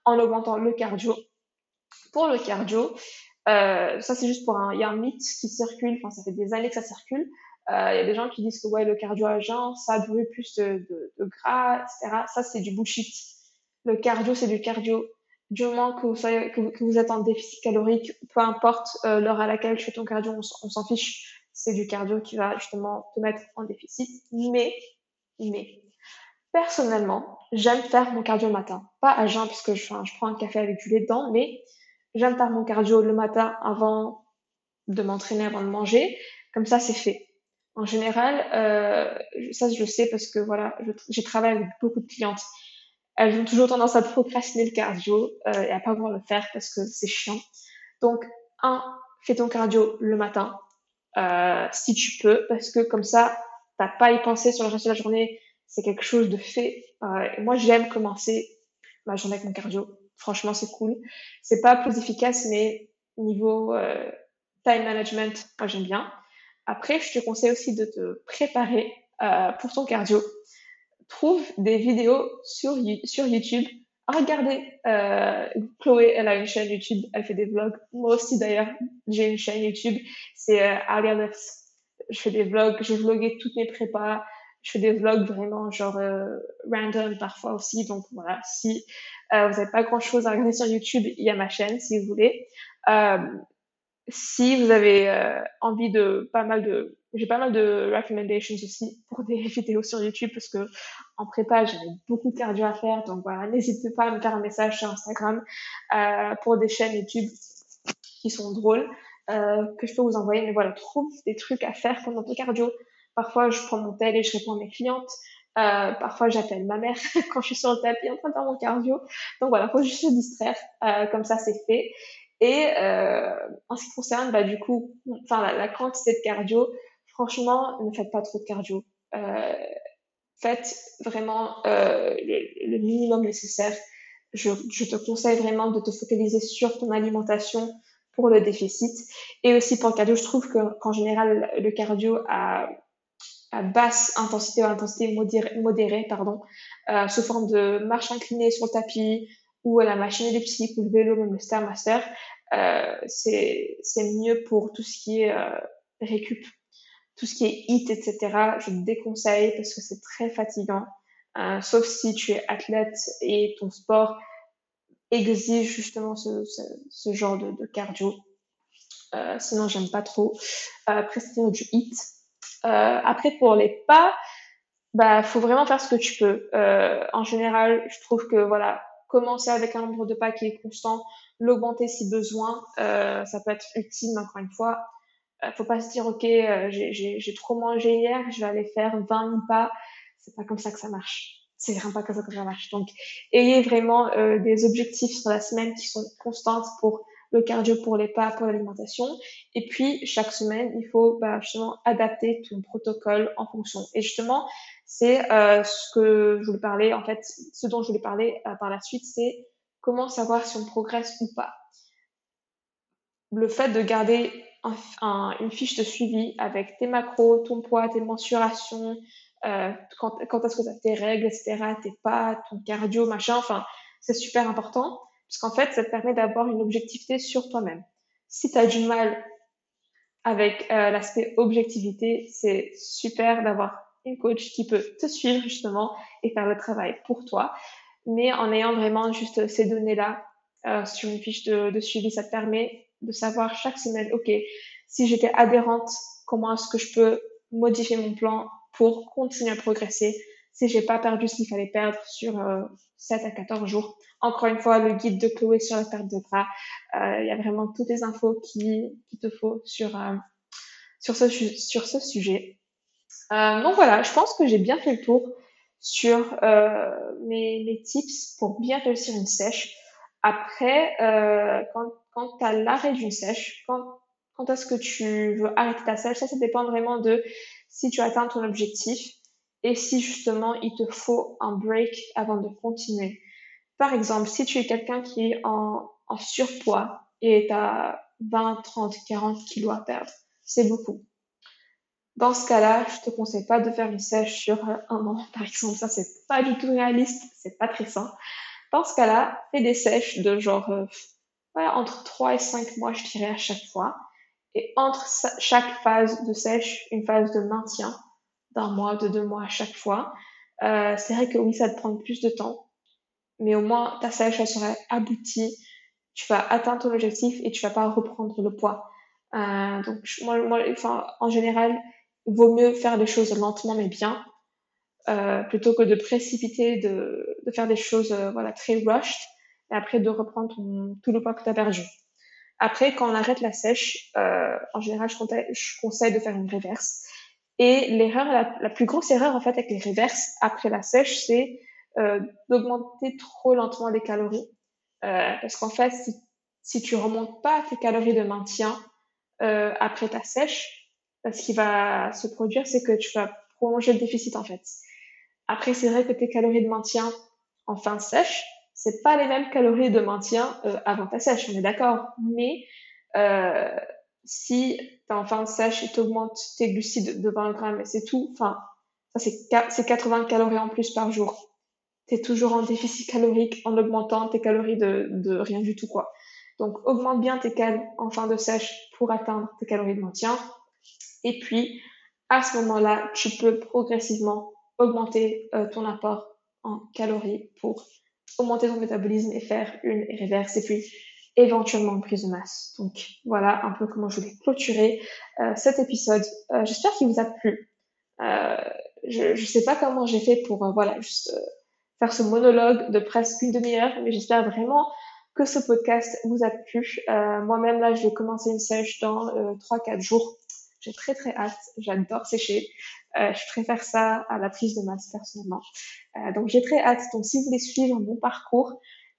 en augmentant le cardio. Pour le cardio, euh, ça c'est juste pour un, il y a un mythe qui circule, enfin ça fait des années que ça circule. Euh, il y a des gens qui disent que ouais le cardio à jeun, ça brûle plus de, de, de gras, etc. Ça c'est du bullshit. Le cardio c'est du cardio du moment que vous, soyez, que, êtes en déficit calorique, peu importe euh, l'heure à laquelle tu fais ton cardio, on, s'en fiche. C'est du cardio qui va justement te mettre en déficit. Mais, mais, personnellement, j'aime faire mon cardio le matin. Pas à jeun puisque je, je prends un café avec du lait dedans, mais j'aime faire mon cardio le matin avant de m'entraîner, avant de manger. Comme ça, c'est fait. En général, euh, ça je le sais parce que voilà, j'ai travaillé avec beaucoup de clientes elles ont toujours tendance à procrastiner le cardio euh, et à pas vouloir le faire parce que c'est chiant. Donc, un, fais ton cardio le matin, euh, si tu peux, parce que comme ça, t'as pas à y penser sur le reste de la journée. C'est quelque chose de fait. Euh, moi, j'aime commencer ma journée avec mon cardio. Franchement, c'est cool. C'est pas plus efficace, mais niveau euh, time management, moi j'aime bien. Après, je te conseille aussi de te préparer euh, pour ton cardio trouve des vidéos sur, sur YouTube regardez. Euh, Chloé, elle a une chaîne YouTube, elle fait des vlogs. Moi aussi d'ailleurs, j'ai une chaîne YouTube. C'est euh, Je fais des vlogs, je vloguais toutes mes prépas. Je fais des vlogs vraiment genre euh, random parfois aussi. Donc voilà, si euh, vous n'avez pas grand chose à regarder sur YouTube, il y a ma chaîne si vous voulez. Euh, si vous avez euh, envie de pas mal de j'ai pas mal de recommendations aussi pour des vidéos sur YouTube parce que en prépa j'avais beaucoup de cardio à faire donc voilà n'hésitez pas à me faire un message sur Instagram pour des chaînes YouTube qui sont drôles que je peux vous envoyer mais voilà trouve des trucs à faire pendant ton cardio parfois je prends mon tel et je réponds à mes clientes euh, parfois j'appelle ma mère quand je suis sur le tapis en train de faire mon cardio donc voilà faut juste se distraire euh, comme ça c'est fait et euh, en ce qui concerne, bah, du coup, enfin la, la, quantité de cardio, franchement, ne faites pas trop de cardio. Euh, faites vraiment euh, le, le, minimum nécessaire. Je, je, te conseille vraiment de te focaliser sur ton alimentation pour le déficit. Et aussi pour le cardio, je trouve qu'en général, le cardio à, à basse intensité ou intensité modérée, pardon, euh, sous forme de marche inclinée sur le tapis, ou à la machine elliptique ou le vélo, même le Stairmaster, euh, c'est mieux pour tout ce qui est euh, récup, tout ce qui est hit, etc. Je te déconseille parce que c'est très fatigant, euh, sauf si tu es athlète et ton sport exige justement ce, ce, ce genre de, de cardio. Euh, sinon, j'aime pas trop. Euh, après, du hit. Euh, après, pour les pas, bah, faut vraiment faire ce que tu peux. Euh, en général, je trouve que voilà, commencer avec un nombre de pas qui est constant, l'augmenter si besoin, euh, ça peut être utile, encore une fois. Euh, faut pas se dire, ok, euh, j'ai trop mangé hier, je vais aller faire 20 pas. C'est pas comme ça que ça marche. C'est vraiment pas comme ça que ça marche. Donc, ayez vraiment euh, des objectifs sur la semaine qui sont constantes pour le cardio, pour les pas, pour l'alimentation. Et puis, chaque semaine, il faut bah, justement adapter ton protocole en fonction. Et justement, c'est euh, ce que je voulais parler, en fait, ce dont je voulais parler euh, par la suite, c'est comment savoir si on progresse ou pas. Le fait de garder un, un, une fiche de suivi avec tes macros, ton poids, tes mensurations, euh, quand, quand est-ce que tu as tes règles, etc., tes pas, ton cardio, machin, enfin, c'est super important, parce qu'en fait, ça te permet d'avoir une objectivité sur toi-même. Si tu as du mal avec euh, l'aspect objectivité, c'est super d'avoir une coach qui peut te suivre justement et faire le travail pour toi. Mais en ayant vraiment juste ces données-là euh, sur une fiche de, de, suivi, ça te permet de savoir chaque semaine, OK, si j'étais adhérente, comment est-ce que je peux modifier mon plan pour continuer à progresser? Si j'ai pas perdu ce qu'il fallait perdre sur euh, 7 à 14 jours. Encore une fois, le guide de Chloé sur la perte de gras, euh, il y a vraiment toutes les infos qu'il qui te faut sur, euh, sur, ce, sur ce sujet. Euh, donc voilà, je pense que j'ai bien fait le tour sur euh, mes, mes, tips pour bien réussir une sèche. Après, euh, quand, quand tu as l'arrêt d'une sèche, quand, quand est-ce que tu veux arrêter ta sèche, ça, ça dépend vraiment de si tu atteins ton objectif et si justement il te faut un break avant de continuer. Par exemple, si tu es quelqu'un qui est en, en surpoids et tu as 20, 30, 40 kilos à perdre, c'est beaucoup. Dans ce cas-là, je te conseille pas de faire une sèche sur un an, par exemple. Ça, c'est pas du tout réaliste, c'est pas très sain. Dans ce cas-là, fais des sèches de genre, euh, voilà, entre 3 et 5 mois, je dirais, à chaque fois. Et entre chaque phase de sèche, une phase de maintien d'un mois, de deux mois à chaque fois. Euh, c'est vrai que oui, ça te prend plus de temps, mais au moins ta sèche, elle sera aboutie. Tu vas atteindre ton objectif et tu vas pas reprendre le poids. Euh, donc, moi, moi, enfin, en général, vaut mieux faire les choses lentement mais bien, euh, plutôt que de précipiter, de, de faire des choses euh, voilà très rushed, et après de reprendre ton, tout le poids que tu as perdu. Après, quand on arrête la sèche, euh, en général, je conseille, je conseille de faire une reverse. Et l'erreur, la, plus grosse erreur en fait avec les reverses après la sèche, c'est euh, d'augmenter trop lentement les calories. Euh, parce qu'en fait, si, si tu remontes pas tes calories de maintien euh, après ta sèche, ce qui va se produire, c'est que tu vas prolonger le déficit en fait. Après, c'est vrai que tes calories de maintien en fin de sèche, c'est pas les mêmes calories de maintien euh, avant ta sèche, on est d'accord. Mais euh, si t'es en fin de sèche et t'augmentes tes glucides de 20 grammes et c'est tout, enfin, ça c'est 80 calories en plus par jour. tu es toujours en déficit calorique en augmentant tes calories de, rien du tout, quoi. Donc, augmente bien tes calories en fin de sèche pour atteindre tes calories de maintien. Et puis, à ce moment-là, tu peux progressivement augmenter euh, ton apport en calories pour augmenter ton métabolisme et faire une reverse et puis éventuellement une prise de masse. Donc voilà un peu comment je voulais clôturer euh, cet épisode. Euh, j'espère qu'il vous a plu. je ne sais pas comment j'ai fait pour voilà juste faire ce monologue de presque une demi-heure, mais j'espère vraiment que ce podcast vous a plu. Moi-même là, je vais commencer une sèche dans 3-4 jours. J'ai très très hâte. J'adore sécher. Euh, je préfère ça à la prise de masse personnellement. Euh, donc j'ai très hâte. Donc si vous voulez suivre mon parcours,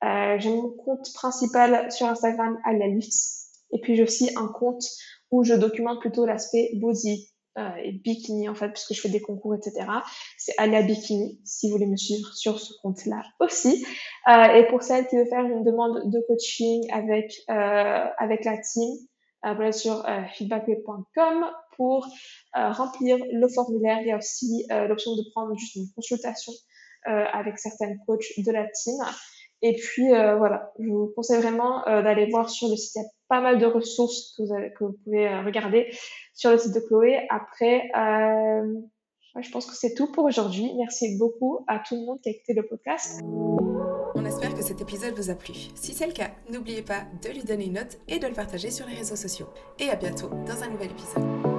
euh, j'ai mon compte principal sur Instagram Alia Lifts. Et puis j'ai aussi un compte où je documente plutôt l'aspect body euh, et bikini en fait, puisque je fais des concours, etc. C'est Alia Bikini, si vous voulez me suivre sur ce compte-là aussi. Euh, et pour celle qui veut faire une demande de coaching avec euh, avec la team, voilà sur feedbackway.com pour euh, remplir le formulaire. Il y a aussi euh, l'option de prendre juste une consultation euh, avec certaines coachs de la team. Et puis voilà, je vous conseille vraiment d'aller voir sur le site. Il y a pas mal de ressources que vous, pouvez regarder sur le site de Chloé. Après, je pense que c'est tout pour aujourd'hui. Merci beaucoup à tout le monde qui a écouté le podcast. On espère que cet épisode vous a plu. Si c'est le cas, n'oubliez pas de lui donner une note et de le partager sur les réseaux sociaux. Et à bientôt dans un nouvel épisode.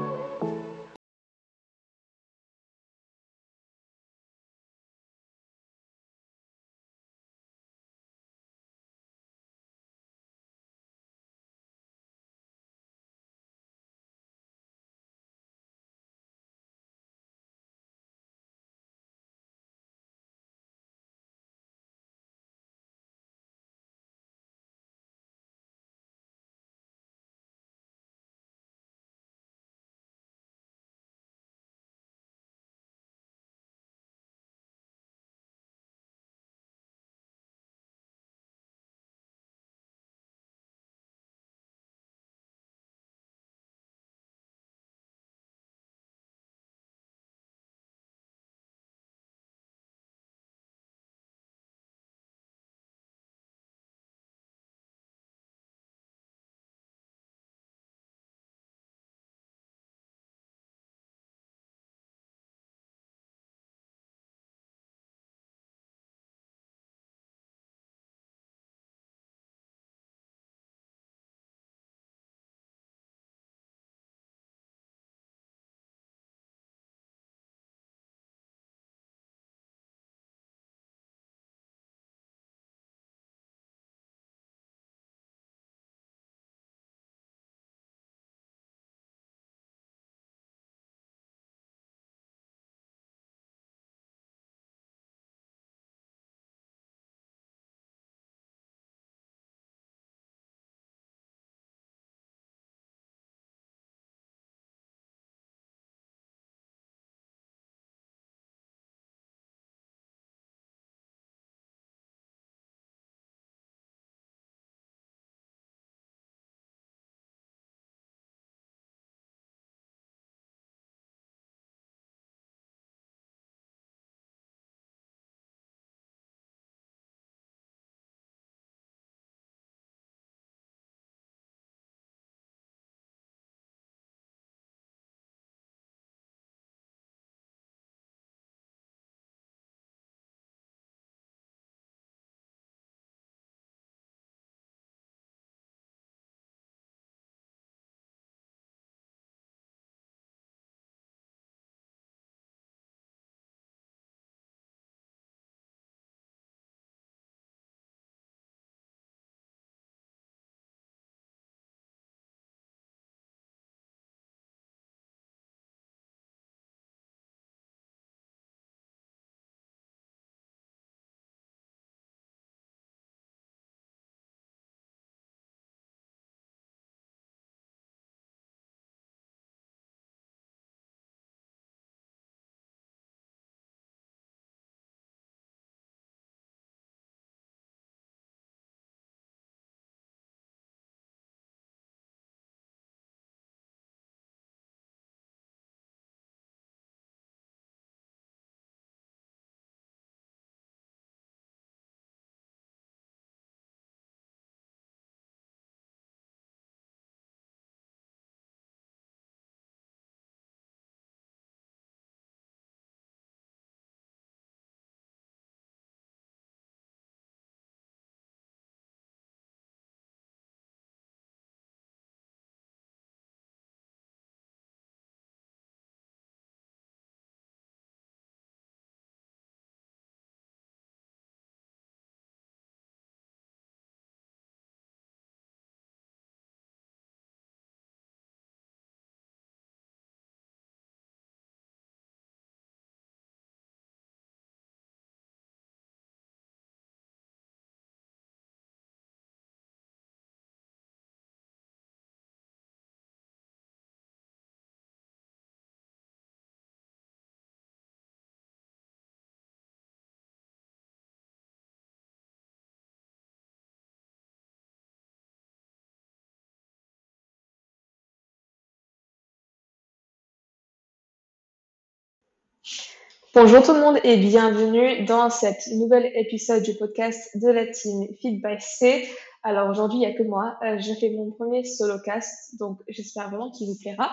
Bonjour tout le monde et bienvenue dans cet nouvel épisode du podcast de la team Feed by C. Alors aujourd'hui, il n'y a que moi. Euh, je fais mon premier solo cast, donc j'espère vraiment qu'il vous plaira.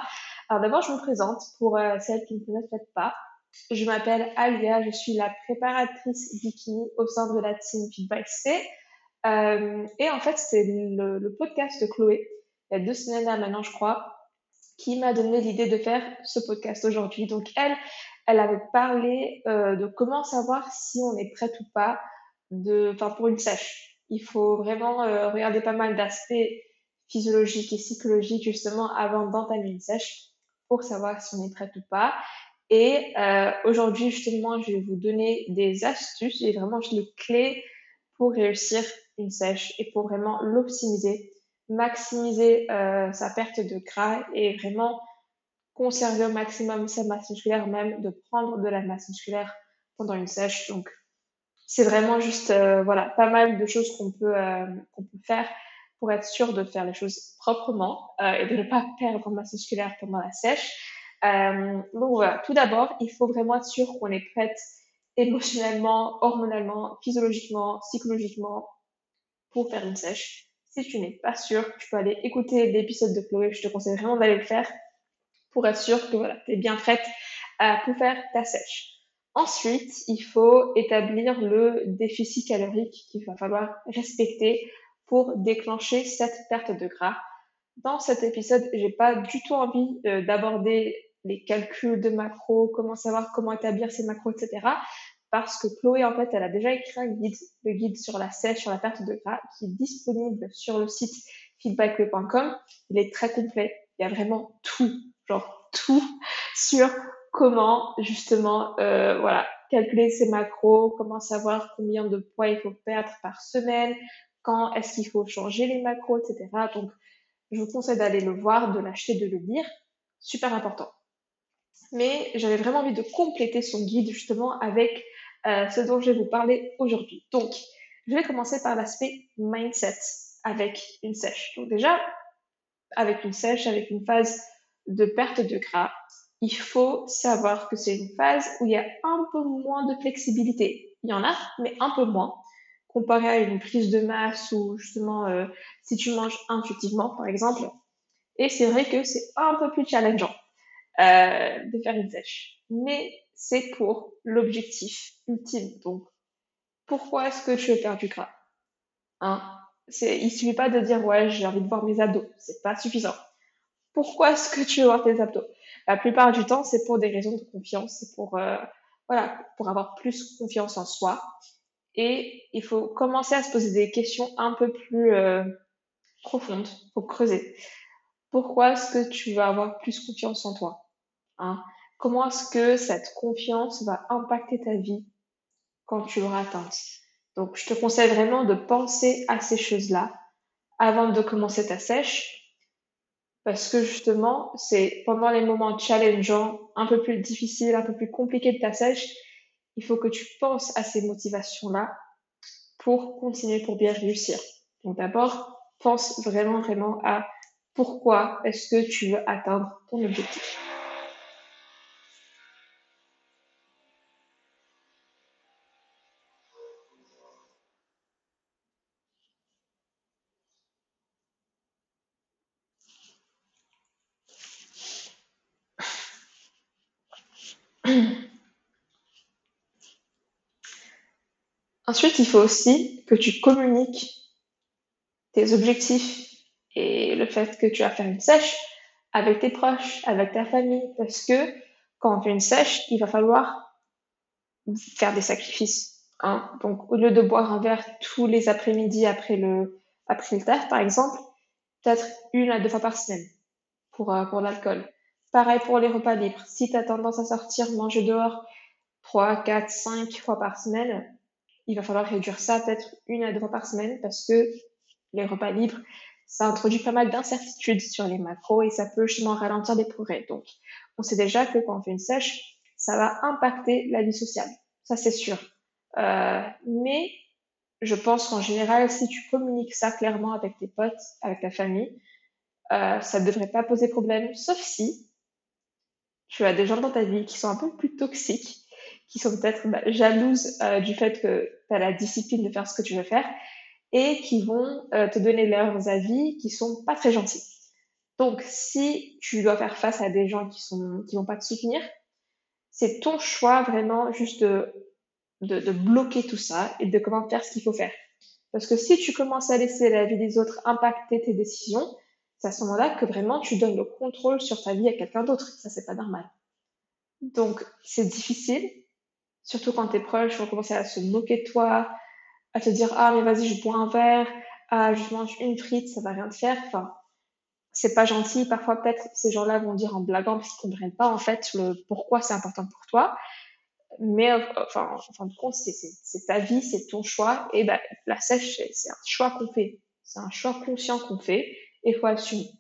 Alors d'abord, je me présente pour euh, celles qui ne me connaissent pas. Je m'appelle Alia, je suis la préparatrice bikini au sein de la team Feed by C. Euh, et en fait, c'est le, podcast de Chloé, il y a deux semaines maintenant, je crois, qui m'a donné l'idée de faire ce podcast aujourd'hui. Donc elle, elle avait parlé euh, de comment savoir si on est prête ou pas de, pour une sèche. Il faut vraiment euh, regarder pas mal d'aspects physiologiques et psychologiques justement avant d'entamer une sèche pour savoir si on est prête ou pas. Et euh, aujourd'hui justement, je vais vous donner des astuces et vraiment les clés pour réussir une sèche et pour vraiment l'optimiser, maximiser sa perte de gras et vraiment conserver au maximum sa masse musculaire, même de prendre de la masse musculaire pendant une sèche. Donc, c'est vraiment juste, euh, voilà, pas mal de choses qu'on peut, euh, qu'on peut faire pour être sûr de faire les choses proprement euh, et de ne pas perdre en masse musculaire pendant la sèche. donc voilà, tout d'abord, il faut vraiment être sûr qu'on est prête émotionnellement, hormonalement, physiologiquement, psychologiquement pour faire une sèche. Si tu n'es pas sûr, tu peux aller écouter l'épisode de Chloé, je te conseille vraiment d'aller le faire pour être sûr que voilà, tu es bien prête à, pour faire ta sèche. Ensuite, il faut établir le déficit calorique qu'il va falloir respecter pour déclencher cette perte de gras. Dans cet épisode, j'ai pas du tout envie euh, d'aborder les calculs de macros, comment savoir comment établir ces macros, etc. Parce que Chloé, en fait, elle a déjà écrit un guide, le guide sur la sèche, sur la perte de gras, qui est disponible sur le site feedback.com. Il est très complet. Il y a vraiment tout genre tout sur comment justement euh, voilà calculer ses macros, comment savoir combien de poids il faut perdre par semaine, quand est-ce qu'il faut changer les macros, etc. Donc je vous conseille d'aller le voir, de l'acheter, de le lire, super important. Mais j'avais vraiment envie de compléter son guide justement avec euh, ce dont je vais vous parler aujourd'hui. Donc je vais commencer par l'aspect mindset avec une sèche. Donc déjà avec une sèche, avec une phase de perte de gras, il faut savoir que c'est une phase où il y a un peu moins de flexibilité. Il y en a, mais un peu moins, comparé à une prise de masse ou justement euh, si tu manges intuitivement, par exemple. Et c'est vrai que c'est un peu plus challengeant euh, de faire une sèche. Mais c'est pour l'objectif ultime. Donc, pourquoi est-ce que tu veux perdre du gras? Hein Il suffit pas de dire ouais j'ai envie de voir mes abdos, c'est pas suffisant pourquoi est-ce que tu veux voir tes abdos? La plupart du temps, c'est pour des raisons de confiance, c'est pour euh, voilà, pour avoir plus confiance en soi. Et il faut commencer à se poser des questions un peu plus euh, profondes, faut creuser. Pourquoi est-ce que tu vas avoir plus confiance en toi? Hein? Comment est-ce que cette confiance va impacter ta vie quand tu l'auras atteinte? Donc, je te conseille vraiment de penser à ces choses-là avant de commencer ta sèche parce que justement, c'est pendant les moments challengeants, un peu plus difficiles, un peu plus compliqués de ta sèche, il faut que tu penses à ces motivations-là pour continuer, pour bien réussir. Donc d'abord, pense vraiment, vraiment à pourquoi est-ce que tu veux atteindre ton objectif. Ensuite, il faut aussi que tu communiques tes objectifs et le fait que tu vas faire une sèche avec tes proches, avec ta famille, parce que quand on fait une sèche, il va falloir faire des sacrifices. Hein. Donc, au lieu de boire un verre tous les après-midi après le, après le taf, par exemple, peut-être une à deux fois par semaine pour, euh, pour l'alcool. Pareil pour les repas libres. Si tu as tendance à sortir manger dehors 3, 4, 5 fois par semaine, il va falloir réduire ça peut-être une à deux par semaine parce que les repas libres, ça introduit pas mal d'incertitudes sur les macros et ça peut justement ralentir des progrès. Donc, on sait déjà que quand on fait une sèche, ça va impacter la vie sociale. Ça, c'est sûr. Euh, mais je pense qu'en général, si tu communiques ça clairement avec tes potes, avec ta famille, euh, ça ne devrait pas poser problème, sauf si tu as des gens dans ta vie qui sont un peu plus toxiques, qui sont peut-être bah, jalouses euh, du fait que tu as la discipline de faire ce que tu veux faire et qui vont euh, te donner leurs avis qui sont pas très gentils. Donc, si tu dois faire face à des gens qui sont qui vont pas te soutenir, c'est ton choix vraiment juste de, de, de bloquer tout ça et de comment faire ce qu'il faut faire. Parce que si tu commences à laisser la vie des autres impacter tes décisions, c'est à ce moment-là que vraiment tu donnes le contrôle sur ta vie à quelqu'un d'autre. Ça, c'est pas normal. Donc, c'est difficile, surtout quand tes proches vont commencer à se moquer de toi, à te dire ah mais vas-y je bois un verre, ah je mange une frite, ça va rien te faire. Enfin, c'est pas gentil. Parfois peut-être ces gens-là vont dire en blaguant parce qu'ils comprennent pas en fait le pourquoi c'est important pour toi. Mais enfin, en fin de compte, c'est ta vie, c'est ton choix. Et ben, la sèche, c'est un choix qu'on fait. C'est un choix conscient qu'on fait et il faut assumer.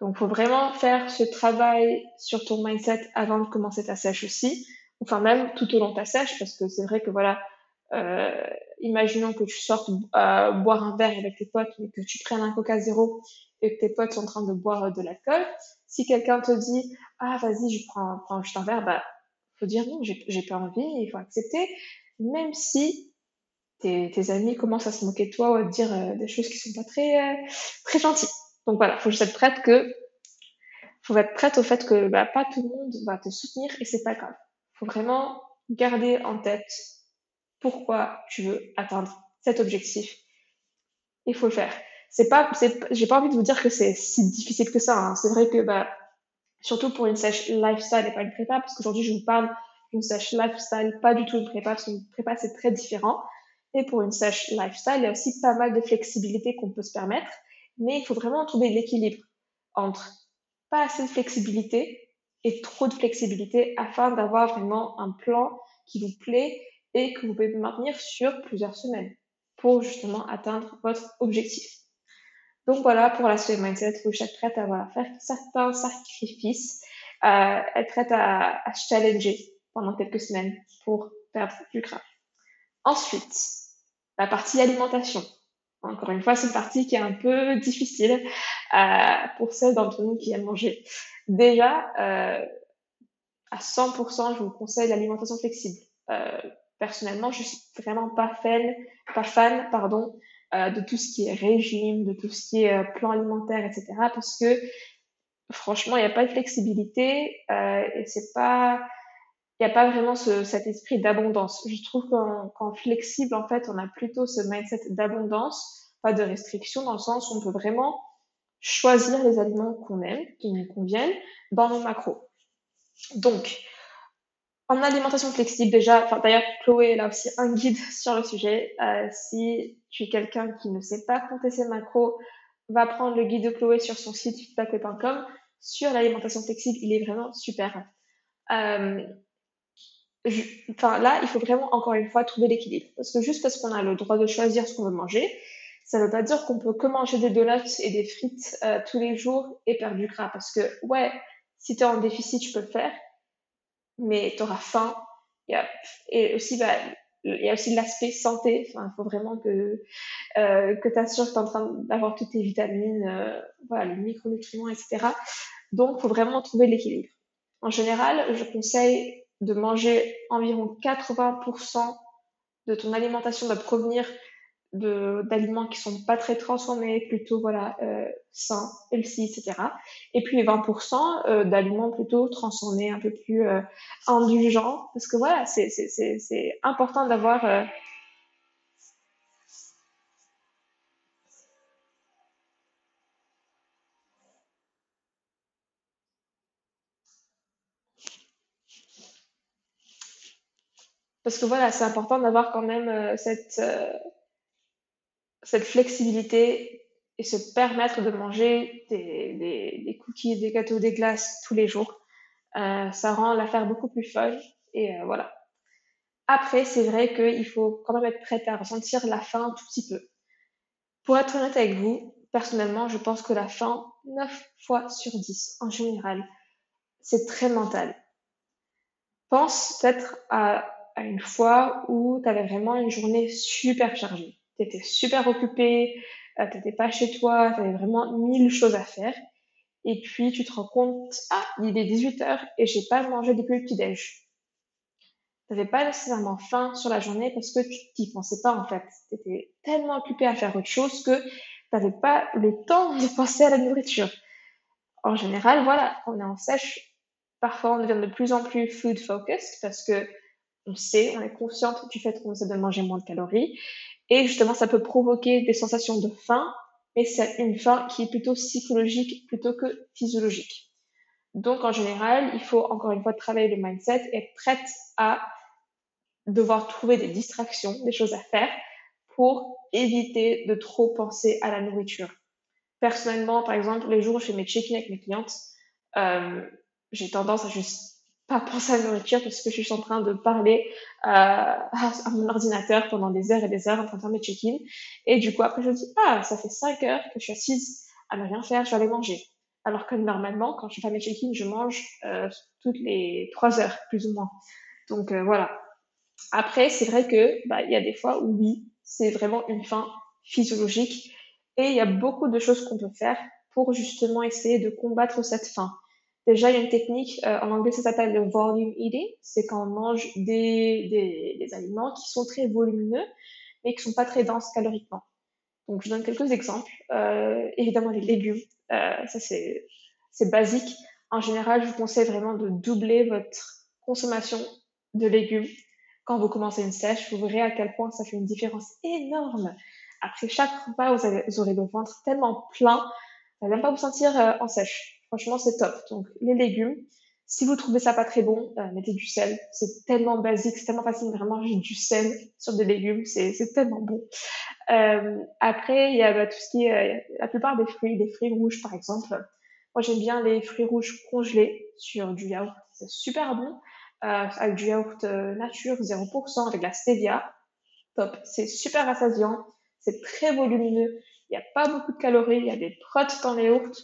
Donc, faut vraiment faire ce travail sur ton mindset avant de commencer ta sèche aussi. Enfin, même tout au long de ta sèche, parce que c'est vrai que voilà, euh, imaginons que tu sortes euh, boire un verre avec tes potes, mais que tu prennes un Coca Zéro et que tes potes sont en train de boire de l'alcool. Si quelqu'un te dit ah vas-y je prends, prends juste un verre, bah faut dire non, j'ai pas envie, il faut accepter, même si tes, tes, amis commencent à se moquer de toi ou à te dire euh, des choses qui sont pas très euh, très gentilles. Donc voilà, faut juste être prête que faut être prête au fait que bah, pas tout le monde va te soutenir et c'est pas grave. Faut vraiment garder en tête pourquoi tu veux atteindre cet objectif. Il faut le faire. C'est pas, j'ai pas envie de vous dire que c'est si difficile que ça. Hein. C'est vrai que bah surtout pour une sèche lifestyle et pas une prépa, parce qu'aujourd'hui je vous parle d'une sèche lifestyle, pas du tout une prépa, parce qu'une prépa c'est très différent. Et pour une sèche lifestyle, il y a aussi pas mal de flexibilité qu'on peut se permettre, mais il faut vraiment trouver l'équilibre entre pas assez de flexibilité trop de flexibilité afin d'avoir vraiment un plan qui vous plaît et que vous pouvez maintenir sur plusieurs semaines pour justement atteindre votre objectif. Donc voilà pour l'aspect mindset, vous êtes prête à faire certains sacrifices, être prête à, à challenger pendant quelques semaines pour perdre du gras. Ensuite, la partie alimentation. Encore une fois, c'est une partie qui est un peu difficile euh, pour celles d'entre nous qui aiment manger. Déjà, euh, à 100%, je vous conseille l'alimentation flexible. Euh, personnellement, je suis vraiment pas fan, pas fan, pardon, de tout ce qui est régime, de tout ce qui est plan alimentaire, etc. Parce que franchement, il n'y a pas de flexibilité et c'est pas, il n'y a pas vraiment ce, cet esprit d'abondance. Je trouve qu'en flexible, en fait, on a plutôt ce mindset d'abondance, pas de restriction, dans le sens où on peut vraiment choisir les aliments qu'on aime, qui nous conviennent, dans nos macros. Donc, en alimentation flexible, déjà, enfin d'ailleurs, Chloé a aussi un guide sur le sujet. Euh, si tu es quelqu'un qui ne sait pas compter ses macros, va prendre le guide de Chloé sur son site feedback.com sur l'alimentation flexible. Il est vraiment super. Euh, enfin là, il faut vraiment encore une fois trouver l'équilibre. Parce que juste parce qu'on a le droit de choisir ce qu'on veut manger, ça ne veut pas dire qu'on peut que manger des donuts et des frites euh, tous les jours et perdre du gras. Parce que ouais, si tu es en déficit, tu peux le faire mais tu auras faim. Et aussi, bah, il y a aussi l'aspect santé. Enfin, il faut vraiment que, euh, que tu assures que tu es en train d'avoir toutes tes vitamines, euh, voilà, les micronutriments, etc. Donc, il faut vraiment trouver l'équilibre. En général, je conseille de manger environ 80% de ton alimentation doit provenir d'aliments qui sont pas très transformés, plutôt voilà euh, sains, healthy, etc. Et puis les 20% euh, d'aliments plutôt transformés, un peu plus euh, indulgents, parce que voilà, c'est important d'avoir parce que voilà, c'est important d'avoir quand même euh, cette cette flexibilité et se permettre de manger des, des, cookies, des gâteaux, des glaces tous les jours, euh, ça rend l'affaire beaucoup plus folle. Et euh, voilà. Après, c'est vrai qu'il faut quand même être prête à ressentir la faim un tout petit peu. Pour être honnête avec vous, personnellement, je pense que la faim, 9 fois sur 10 en général, c'est très mental. Pense peut-être à, à une fois où tu avais vraiment une journée super chargée tu étais super occupé, euh, tu n'étais pas chez toi, tu avais vraiment mille choses à faire. et puis tu te rends compte, ah, il est 18h et j'ai pas mangé depuis le petit-déj. T'avais pas nécessairement faim sur la journée parce que tu t'y pensais pas en fait. Tu étais tellement occupé à faire autre chose que t'avais pas le temps de penser à la nourriture. En général, voilà, on est en sèche. Parfois, on devient de plus en plus food focused parce que on sait, on est consciente du fait qu'on essaie de manger moins de calories. Et justement, ça peut provoquer des sensations de faim, mais c'est une faim qui est plutôt psychologique plutôt que physiologique. Donc, en général, il faut encore une fois travailler le mindset et être prête à devoir trouver des distractions, des choses à faire pour éviter de trop penser à la nourriture. Personnellement, par exemple, les jours où je fais mes check-in avec mes clientes, euh, j'ai tendance à juste pas penser à la nourriture parce que je suis en train de parler euh, à mon ordinateur pendant des heures et des heures en train de faire mes check-in. Et du coup, après, je me dis, ah, ça fait 5 heures que je suis assise à ne rien faire, je vais aller manger. Alors que normalement, quand je fais mes check-in, je mange euh, toutes les 3 heures, plus ou moins. Donc euh, voilà. Après, c'est vrai que bah, il y a des fois où oui, c'est vraiment une faim physiologique et il y a beaucoup de choses qu'on peut faire pour justement essayer de combattre cette faim. Déjà, il y a une technique, euh, en anglais ça s'appelle le volume eating, c'est quand on mange des, des, des, aliments qui sont très volumineux, mais qui sont pas très denses caloriquement. Donc, je donne quelques exemples. Euh, évidemment, les légumes, euh, ça c'est, c'est basique. En général, je vous conseille vraiment de doubler votre consommation de légumes quand vous commencez une sèche. Vous verrez à quel point ça fait une différence énorme. Après chaque repas, vous, avez, vous aurez le ventre tellement plein, vous n'allez même pas vous sentir euh, en sèche. Franchement, c'est top. Donc, les légumes. Si vous trouvez ça pas très bon, euh, mettez du sel. C'est tellement basique, c'est tellement facile vraiment manger du sel sur des légumes. C'est, tellement bon. Euh, après, il y a bah, tout ce qui est, euh, la plupart des fruits, des fruits rouges par exemple. Moi, j'aime bien les fruits rouges congelés sur du yaourt. C'est super bon. Avec du yaourt nature, 0%, avec la stevia. Top. C'est super rassasiant. C'est très volumineux. Il n'y a pas beaucoup de calories. Il y a des protes dans les yaourts.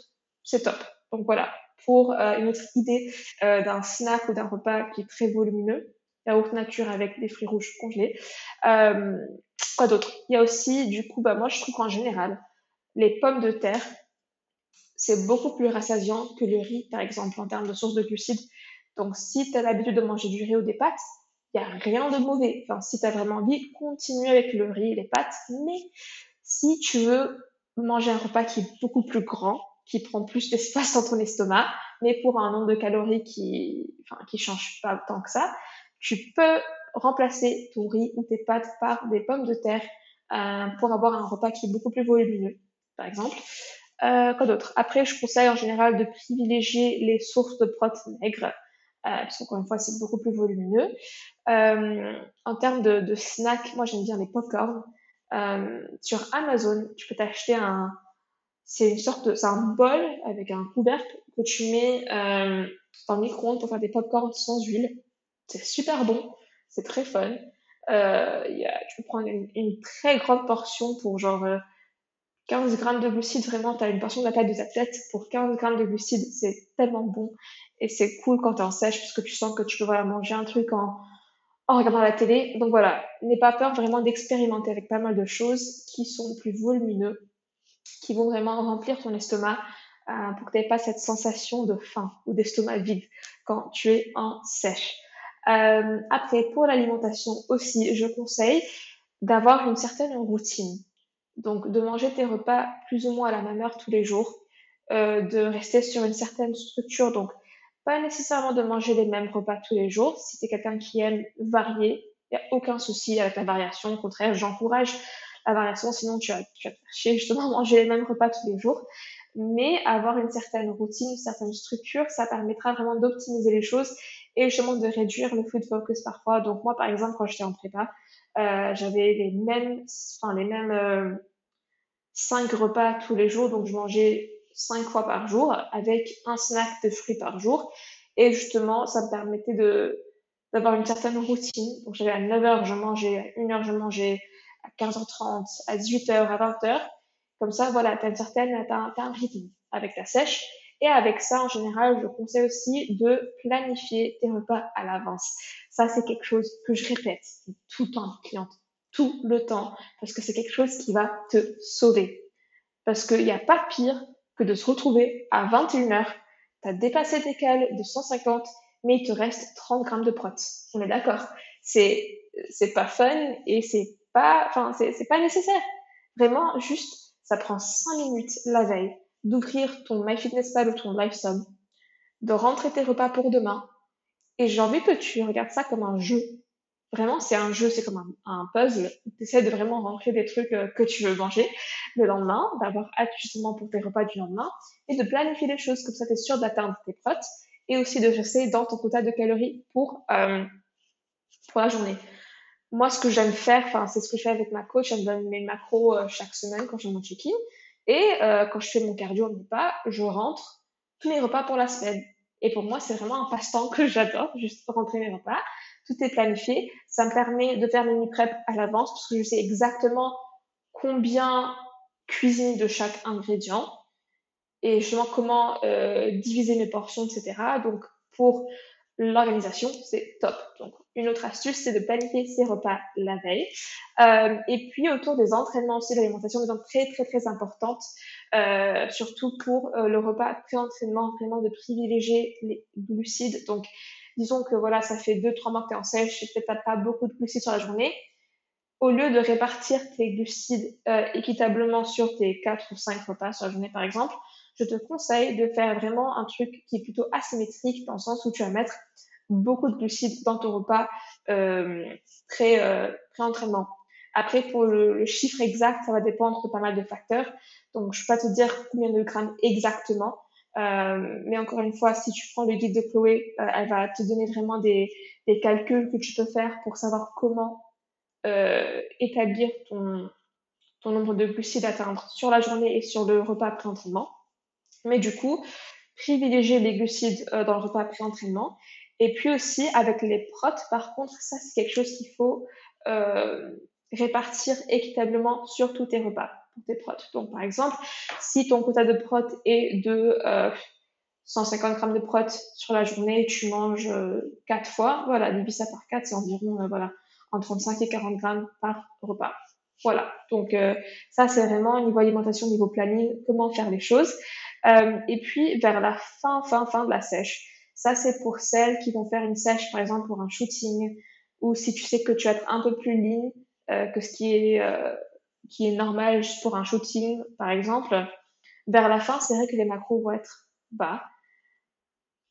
C'est top. Donc voilà, pour euh, une autre idée euh, d'un snack ou d'un repas qui est très volumineux, la haute nature avec des fruits rouges congelés. Euh, quoi d'autre? Il y a aussi, du coup, bah, moi je trouve qu'en général, les pommes de terre, c'est beaucoup plus rassasiant que le riz, par exemple, en termes de source de glucides. Donc si tu as l'habitude de manger du riz ou des pâtes, il n'y a rien de mauvais. Enfin, si tu as vraiment envie, continue avec le riz et les pâtes. Mais si tu veux manger un repas qui est beaucoup plus grand, qui prend plus d'espace dans ton estomac, mais pour un nombre de calories qui, enfin, qui change pas tant que ça, tu peux remplacer ton riz ou tes pâtes par des pommes de terre euh, pour avoir un repas qui est beaucoup plus volumineux, par exemple. Euh, quoi d'autre? Après, je conseille en général de privilégier les sources de protéines maigres, euh, parce qu'encore une fois, c'est beaucoup plus volumineux. Euh, en termes de, de snacks, moi j'aime bien les popcorn. Euh, sur Amazon, tu peux t'acheter un, c'est une sorte de, c'est un bol avec un couvercle que tu mets euh, dans le micro-ondes pour faire des pop-corns sans huile. C'est super bon, c'est très fun. Euh, y a, tu peux prendre une, très grande portion pour genre 15 euh, grammes de glucides. Vraiment, tu as une portion de la taille de ta tête pour 15 grammes de glucides. C'est tellement bon. Et c'est cool quand tu es en sèche parce que tu sens que tu peux voilà, manger un truc en, en regardant la télé. Donc voilà, n'aie pas peur vraiment d'expérimenter avec pas mal de choses qui sont plus volumineux qui vont vraiment remplir ton estomac euh, pour que tu n'aies pas cette sensation de faim ou d'estomac vide quand tu es en sèche. Euh, après, pour l'alimentation aussi, je conseille d'avoir une certaine routine. Donc, de manger tes repas plus ou moins à la même heure tous les jours, euh, de rester sur une certaine structure. Donc, pas nécessairement de manger les mêmes repas tous les jours. Si tu es quelqu'un qui aime varier, il n'y a aucun souci avec la variation. Au contraire, j'encourage variation, sinon tu vas, tu vas te chier justement manger les mêmes repas tous les jours. Mais avoir une certaine routine, une certaine structure, ça permettra vraiment d'optimiser les choses et justement de réduire le food focus parfois. Donc moi, par exemple, quand j'étais en prépa, euh, j'avais les mêmes, enfin les mêmes euh, cinq repas tous les jours, donc je mangeais cinq fois par jour avec un snack de fruits par jour. Et justement, ça me permettait de d'avoir une certaine routine. Donc j'avais à 9h, je mangeais, à 1h, je mangeais, à 15h30, à 18h, à 20h. Comme ça, voilà, tu as une certaine, t'as, un rythme avec ta sèche. Et avec ça, en général, je conseille aussi de planifier tes repas à l'avance. Ça, c'est quelque chose que je répète tout le temps cliente, tout le temps, parce que c'est quelque chose qui va te sauver. Parce qu'il n'y a pas pire que de se retrouver à 21h, tu as dépassé tes cales de 150, mais il te reste 30 grammes de prot. On est d'accord. C'est, c'est pas fun et c'est pas, enfin, c'est, pas nécessaire. Vraiment, juste, ça prend 5 minutes la veille d'ouvrir ton MyFitnessPal ou ton LiveSum, de rentrer tes repas pour demain. Et j'ai envie que tu regardes ça comme un jeu. Vraiment, c'est un jeu, c'est comme un, puzzle. Tu de vraiment rentrer des trucs euh, que tu veux manger le lendemain, d'avoir hâte justement pour tes repas du lendemain, et de planifier les choses comme ça, tu es sûr d'atteindre tes protes, et aussi de rester dans ton quota de calories pour, euh, pour la journée. Moi, ce que j'aime faire, enfin, c'est ce que je fais avec ma coach, elle me donne mes macros euh, chaque semaine quand j'ai mon check-in. Et euh, quand je fais mon cardio au repas, je rentre tous mes repas pour la semaine. Et pour moi, c'est vraiment un passe-temps que j'adore, juste rentrer mes repas. Tout est planifié. Ça me permet de faire mes mini-prep à l'avance parce que je sais exactement combien cuisiner de chaque ingrédient et justement comment euh, diviser mes portions, etc. Donc, pour l'organisation, c'est top. Donc, une autre astuce, c'est de planifier ses repas la veille. Euh, et puis, autour des entraînements aussi, l'alimentation devient très, très, très importante, euh, surtout pour euh, le repas pré-entraînement, vraiment de privilégier les glucides. Donc, disons que voilà, ça fait deux, trois mois que tu es en sèche peut-être pas beaucoup de glucides sur la journée. Au lieu de répartir tes glucides équitablement sur tes quatre ou cinq repas sur la journée, par exemple, je te conseille de faire vraiment un truc qui est plutôt asymétrique dans le sens où tu vas mettre beaucoup de glucides dans ton repas euh, très euh, pré-entraînement. Après, pour le, chiffre exact, ça va dépendre de pas mal de facteurs. Donc, je peux pas te dire combien de grammes exactement. Euh, mais encore une fois, si tu prends le guide de Chloé, euh, elle va te donner vraiment des, calculs que tu peux faire pour savoir comment euh, établir ton, ton nombre de glucides à atteindre sur la journée et sur le repas pré-entraînement. Mais du coup, privilégier les glucides euh, dans le repas pré-entraînement. Et puis aussi, avec les protes, par contre, ça, c'est quelque chose qu'il faut euh, répartir équitablement sur tous tes repas, tes protes. Donc, par exemple, si ton quota de protes est de euh, 150 grammes de protes sur la journée, tu manges euh, 4 fois, voilà, divise ça par 4, c'est environ, euh, voilà, entre 35 et 40 grammes par repas. Voilà, donc euh, ça c'est vraiment niveau alimentation, niveau planning, comment faire les choses. Euh, et puis vers la fin, fin, fin de la sèche, ça c'est pour celles qui vont faire une sèche par exemple pour un shooting ou si tu sais que tu vas être un peu plus lean euh, que ce qui est euh, qui est normal pour un shooting par exemple. Vers la fin, c'est vrai que les macros vont être bas.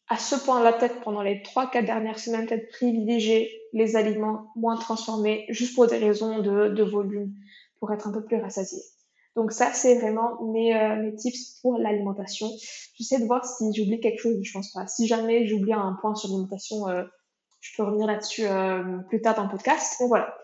À ce point-là, peut-être pendant les 3-4 dernières semaines, peut-être privilégier les aliments moins transformés juste pour des raisons de, de volume, pour être un peu plus rassasié. Donc ça, c'est vraiment mes, euh, mes tips pour l'alimentation. J'essaie de voir si j'oublie quelque chose, je pense pas. Si jamais j'oublie un point sur l'alimentation, euh, je peux revenir là-dessus euh, plus tard dans le podcast. Mais voilà.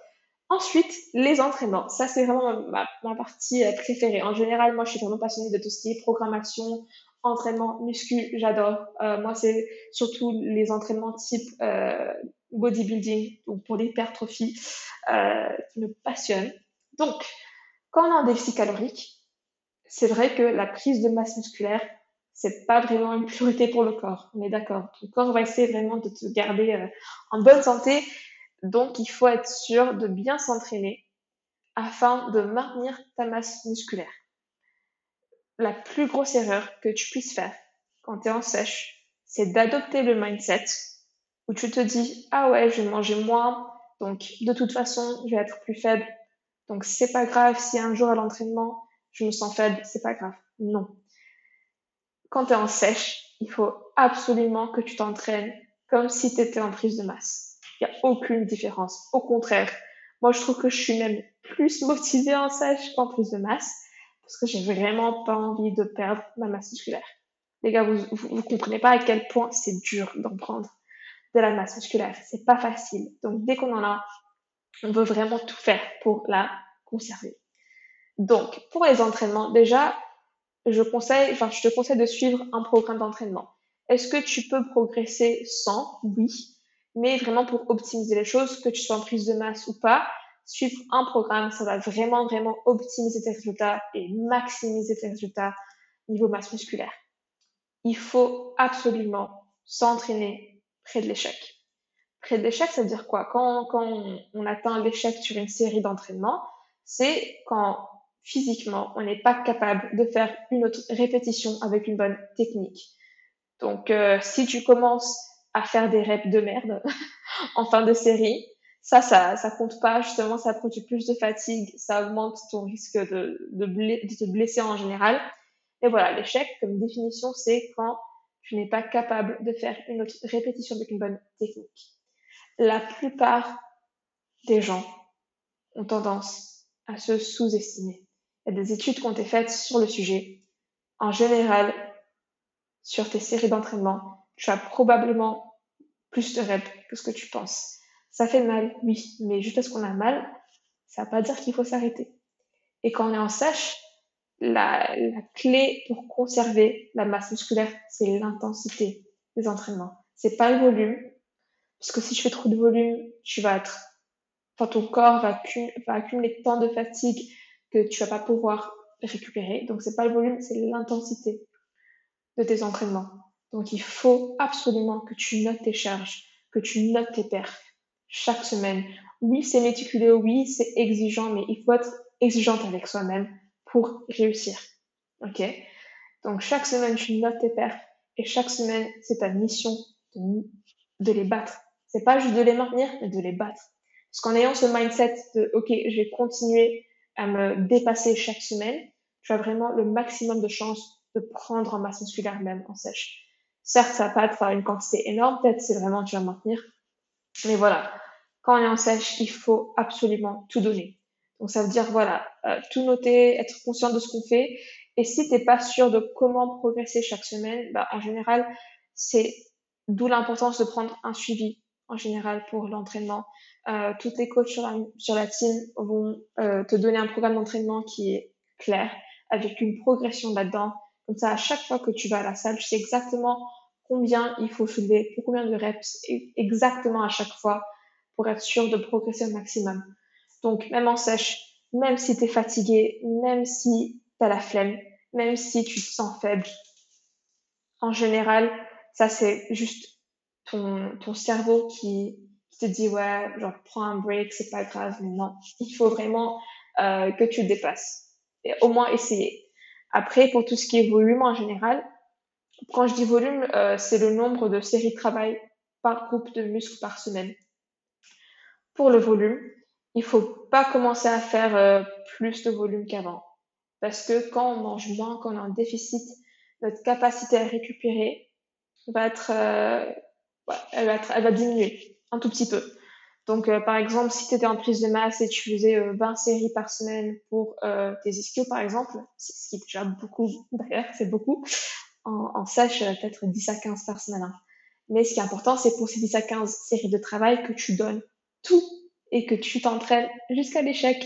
Ensuite, les entraînements. Ça, c'est vraiment ma, ma partie euh, préférée. En général, moi, je suis vraiment passionnée de tout ce qui est programmation, entraînement, muscu, j'adore. Euh, moi, c'est surtout les entraînements type euh, bodybuilding, donc pour l'hypertrophie, qui me passionnent. Donc, quand on a un déficit calorique, c'est vrai que la prise de masse musculaire, c'est pas vraiment une priorité pour le corps. On est d'accord. Ton corps va essayer vraiment de te garder euh, en bonne santé. Donc, il faut être sûr de bien s'entraîner afin de maintenir ta masse musculaire. La plus grosse erreur que tu puisses faire quand tu es en sèche, c'est d'adopter le mindset où tu te dis, ah ouais, je vais manger moins, donc de toute façon, je vais être plus faible, donc c'est pas grave si un jour à l'entraînement, je me sens faible, c'est pas grave. Non. Quand tu es en sèche, il faut absolument que tu t'entraînes comme si tu étais en prise de masse. Il n'y a aucune différence. Au contraire, moi je trouve que je suis même plus motivée en sèche qu'en prise de masse parce que j'ai vraiment pas envie de perdre ma masse musculaire. Les gars, vous, vous, vous comprenez pas à quel point c'est dur d'en prendre de la masse musculaire. C'est pas facile. Donc dès qu'on en a, on veut vraiment tout faire pour la conserver. Donc, pour les entraînements, déjà, je conseille, enfin, je te conseille de suivre un programme d'entraînement. Est-ce que tu peux progresser sans? Oui. Mais vraiment pour optimiser les choses, que tu sois en prise de masse ou pas, suivre un programme, ça va vraiment, vraiment optimiser tes résultats et maximiser tes résultats niveau masse musculaire. Il faut absolument s'entraîner près de l'échec. Près de l'échec, ça veut dire quoi? Quand, quand on, on atteint l'échec sur une série d'entraînements, c'est quand physiquement, on n'est pas capable de faire une autre répétition avec une bonne technique. Donc, euh, si tu commences à faire des reps de merde en fin de série, ça, ça, ça compte pas. Justement, ça produit plus de fatigue, ça augmente ton risque de, de, de te blesser en général. Et voilà, l'échec, comme définition, c'est quand tu n'es pas capable de faire une autre répétition avec une bonne technique. La plupart des gens ont tendance à se sous-estimer. Il y a des études qui ont été faites sur le sujet. En général, sur tes séries d'entraînement, tu as probablement plus de reps que ce que tu penses. Ça fait mal, oui, mais juste parce qu'on a mal, ça ne veut pas dire qu'il faut s'arrêter. Et quand on est en sèche, la, la clé pour conserver la masse musculaire, c'est l'intensité des entraînements. C'est pas le volume, parce que si tu fais trop de volume, tu vas être, enfin, ton corps va, va accumuler tant de fatigue que tu vas pas pouvoir récupérer. Donc c'est pas le volume, c'est l'intensité de tes entraînements. Donc il faut absolument que tu notes tes charges, que tu notes tes perfs chaque semaine. Oui, c'est méticuleux, oui, c'est exigeant, mais il faut être exigeante avec soi-même pour réussir. Ok? Donc chaque semaine, tu notes tes perfs et chaque semaine, c'est ta mission de, de les battre. C'est pas juste de les maintenir, mais de les battre. Parce qu'en ayant ce mindset de OK, je vais continuer à me dépasser chaque semaine, tu as vraiment le maximum de chances de prendre en masse musculaire même en sèche. Certes, ça va pas être une quantité énorme, peut-être c'est vraiment tu vas maintenir. Mais voilà, quand on est en sèche, il faut absolument tout donner. Donc ça veut dire voilà, euh, tout noter, être conscient de ce qu'on fait. Et si t'es pas sûr de comment progresser chaque semaine, bah, en général, c'est d'où l'importance de prendre un suivi en général pour l'entraînement. Euh, toutes les coachs sur la, sur la team vont euh, te donner un programme d'entraînement qui est clair, avec une progression là-dedans. Comme ça, à chaque fois que tu vas à la salle, tu sais exactement combien il faut soulever, pour combien de reps, exactement à chaque fois, pour être sûr de progresser au maximum. Donc, même en sèche, même si tu es fatigué, même si tu as la flemme, même si tu te sens faible, en général, ça c'est juste ton, ton cerveau qui, te dit ouais, genre prends un break, c'est pas grave, mais non, il faut vraiment euh, que tu dépasses. Et au moins essayer. Après, pour tout ce qui est volume en général, quand je dis volume, euh, c'est le nombre de séries de travail par groupe de muscles par semaine. Pour le volume, il faut pas commencer à faire euh, plus de volume qu'avant. Parce que quand on mange moins, quand on a un déficit, notre capacité à récupérer va être, euh, elle, va elle va diminuer un tout petit peu. Donc, euh, par exemple, si tu étais en prise de masse et tu faisais 20 séries par semaine pour tes ischios, par exemple, ce qui est déjà beaucoup, d'ailleurs, c'est beaucoup, en, en sèche, peut-être 10 à 15 par semaine. Hein. Mais ce qui est important, c'est pour ces 10 à 15 séries de travail que tu donnes tout et que tu t'entraînes jusqu'à l'échec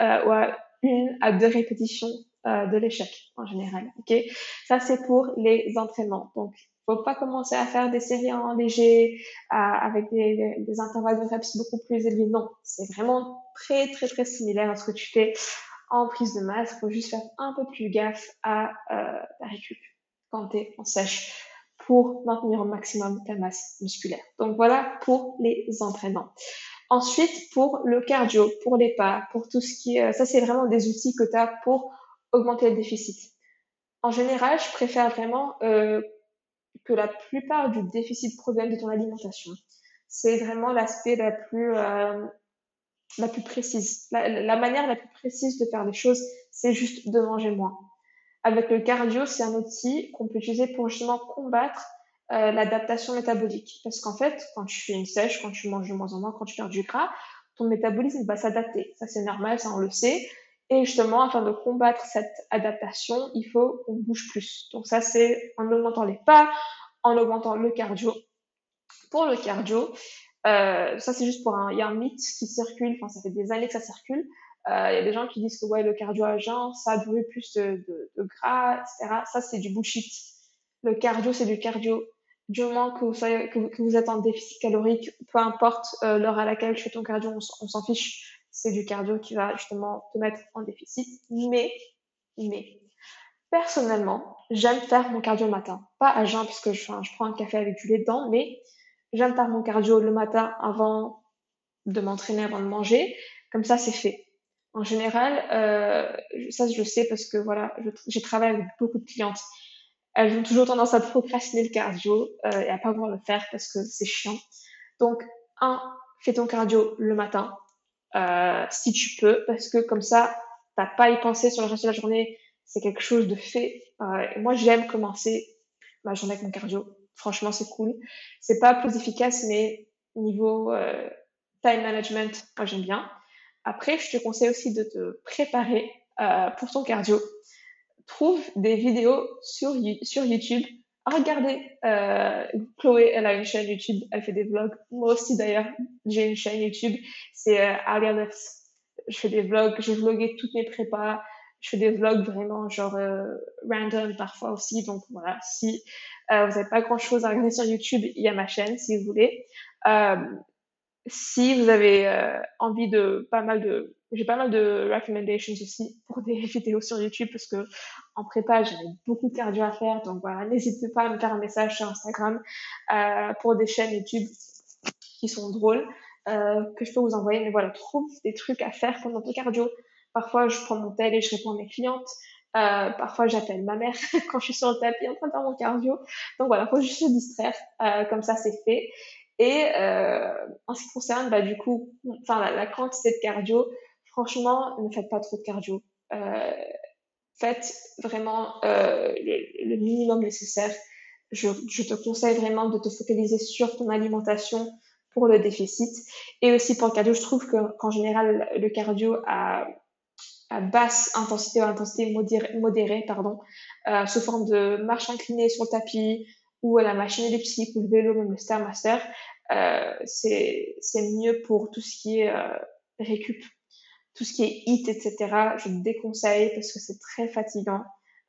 euh, ou à une à deux répétitions euh, de l'échec en général. Ok, ça c'est pour les entraînements. Donc, faut pas commencer à faire des séries en léger avec des, intervalles de reps beaucoup plus élevés. Non, c'est vraiment très très très similaire à ce que tu fais en prise de masse. Faut juste faire un peu plus gaffe à euh, ta récup quand tu es en sèche pour maintenir au maximum ta masse musculaire. Donc voilà pour les entraînements. Ensuite, pour le cardio, pour les pas, pour tout ce qui euh, ça c'est vraiment des outils que tu as pour augmenter le déficit. En général, je préfère vraiment euh, que la plupart du déficit provienne de ton alimentation. C'est vraiment l'aspect la plus euh, la plus précise. La, la, manière la plus précise de faire les choses, c'est juste de manger moins. Avec le cardio, c'est un outil qu'on peut utiliser pour justement combattre euh, l'adaptation métabolique. Parce qu'en fait, quand tu fais une sèche, quand tu manges de moins en moins, quand tu perds du gras, ton métabolisme va s'adapter. Ça, c'est normal, ça, on le sait. Et justement, afin de combattre cette adaptation, il faut qu'on bouge plus. Donc ça, c'est en augmentant les pas, en augmentant le cardio. Pour le cardio, euh, ça c'est juste pour un, il y a un mythe qui circule, enfin ça fait des années que ça circule. Euh, il y a des gens qui disent que ouais le cardio à jeun, ça brûle plus de, gras, etc. Ça c'est du bullshit. Le cardio c'est du cardio du moment que vous, êtes en déficit calorique, peu importe euh, l'heure à laquelle tu fais ton cardio, on, s'en fiche. C'est du cardio qui va justement te mettre en déficit. Mais, mais, personnellement, j'aime faire mon cardio le matin. Pas à jeun parce que je, prends un café avec du lait dedans, mais j'aime faire mon cardio le matin avant de m'entraîner, avant de manger. Comme ça, c'est fait. En général, euh, ça je le sais parce que voilà, j'ai travaillé avec beaucoup de clientes. Elles ont toujours tendance à procrastiner le cardio euh, et à pas vouloir le faire parce que c'est chiant. Donc, un, fais ton cardio le matin, euh, si tu peux, parce que comme ça, t'as pas à y penser sur le reste de la journée. C'est quelque chose de fait. Euh, moi, j'aime commencer ma journée avec mon cardio. Franchement, c'est cool. C'est pas plus efficace, mais niveau euh, time management, moi j'aime bien. Après, je te conseille aussi de te préparer euh, pour ton cardio. Trouve des vidéos sur, sur YouTube. Regardez, euh, Chloé, elle a une chaîne YouTube, elle fait des vlogs. Moi aussi d'ailleurs, j'ai une chaîne YouTube, c'est euh, Alia Je fais des vlogs, j'ai vlogué toutes mes prépas. Je fais des vlogs vraiment genre euh, random parfois aussi. Donc voilà, si euh, vous n'avez pas grand chose à regarder sur YouTube, il y a ma chaîne si vous voulez. Euh, si vous avez euh, envie de pas mal de j'ai pas mal de recommendations aussi pour des vidéos sur YouTube parce que en prépa j'avais beaucoup de cardio à faire. Donc voilà n'hésitez pas à me faire un message sur Instagram euh, pour des chaînes YouTube qui sont drôles euh, que je peux vous envoyer. Mais voilà trouve des trucs à faire pendant ton cardio. Parfois je prends mon tel et je réponds à mes clientes. Euh, parfois j'appelle ma mère quand je suis sur le tapis en train de faire mon cardio. Donc voilà faut juste se distraire. Euh, comme ça c'est fait. Et euh, en ce qui concerne, bah, du coup, enfin la, la, quantité de cardio, franchement, ne faites pas trop de cardio. Euh, faites vraiment euh, le, minimum nécessaire. Je, te conseille vraiment de te focaliser sur ton alimentation pour le déficit et aussi pour le cardio. Je trouve qu'en général, le cardio à, basse intensité ou intensité modérée, pardon, euh, sous forme de marche inclinée sur le tapis, ou à la machine elliptique ou le vélo, même le Stairmaster, c'est mieux pour tout ce qui est récup, tout ce qui est hit, etc. Je déconseille parce que c'est très fatigant,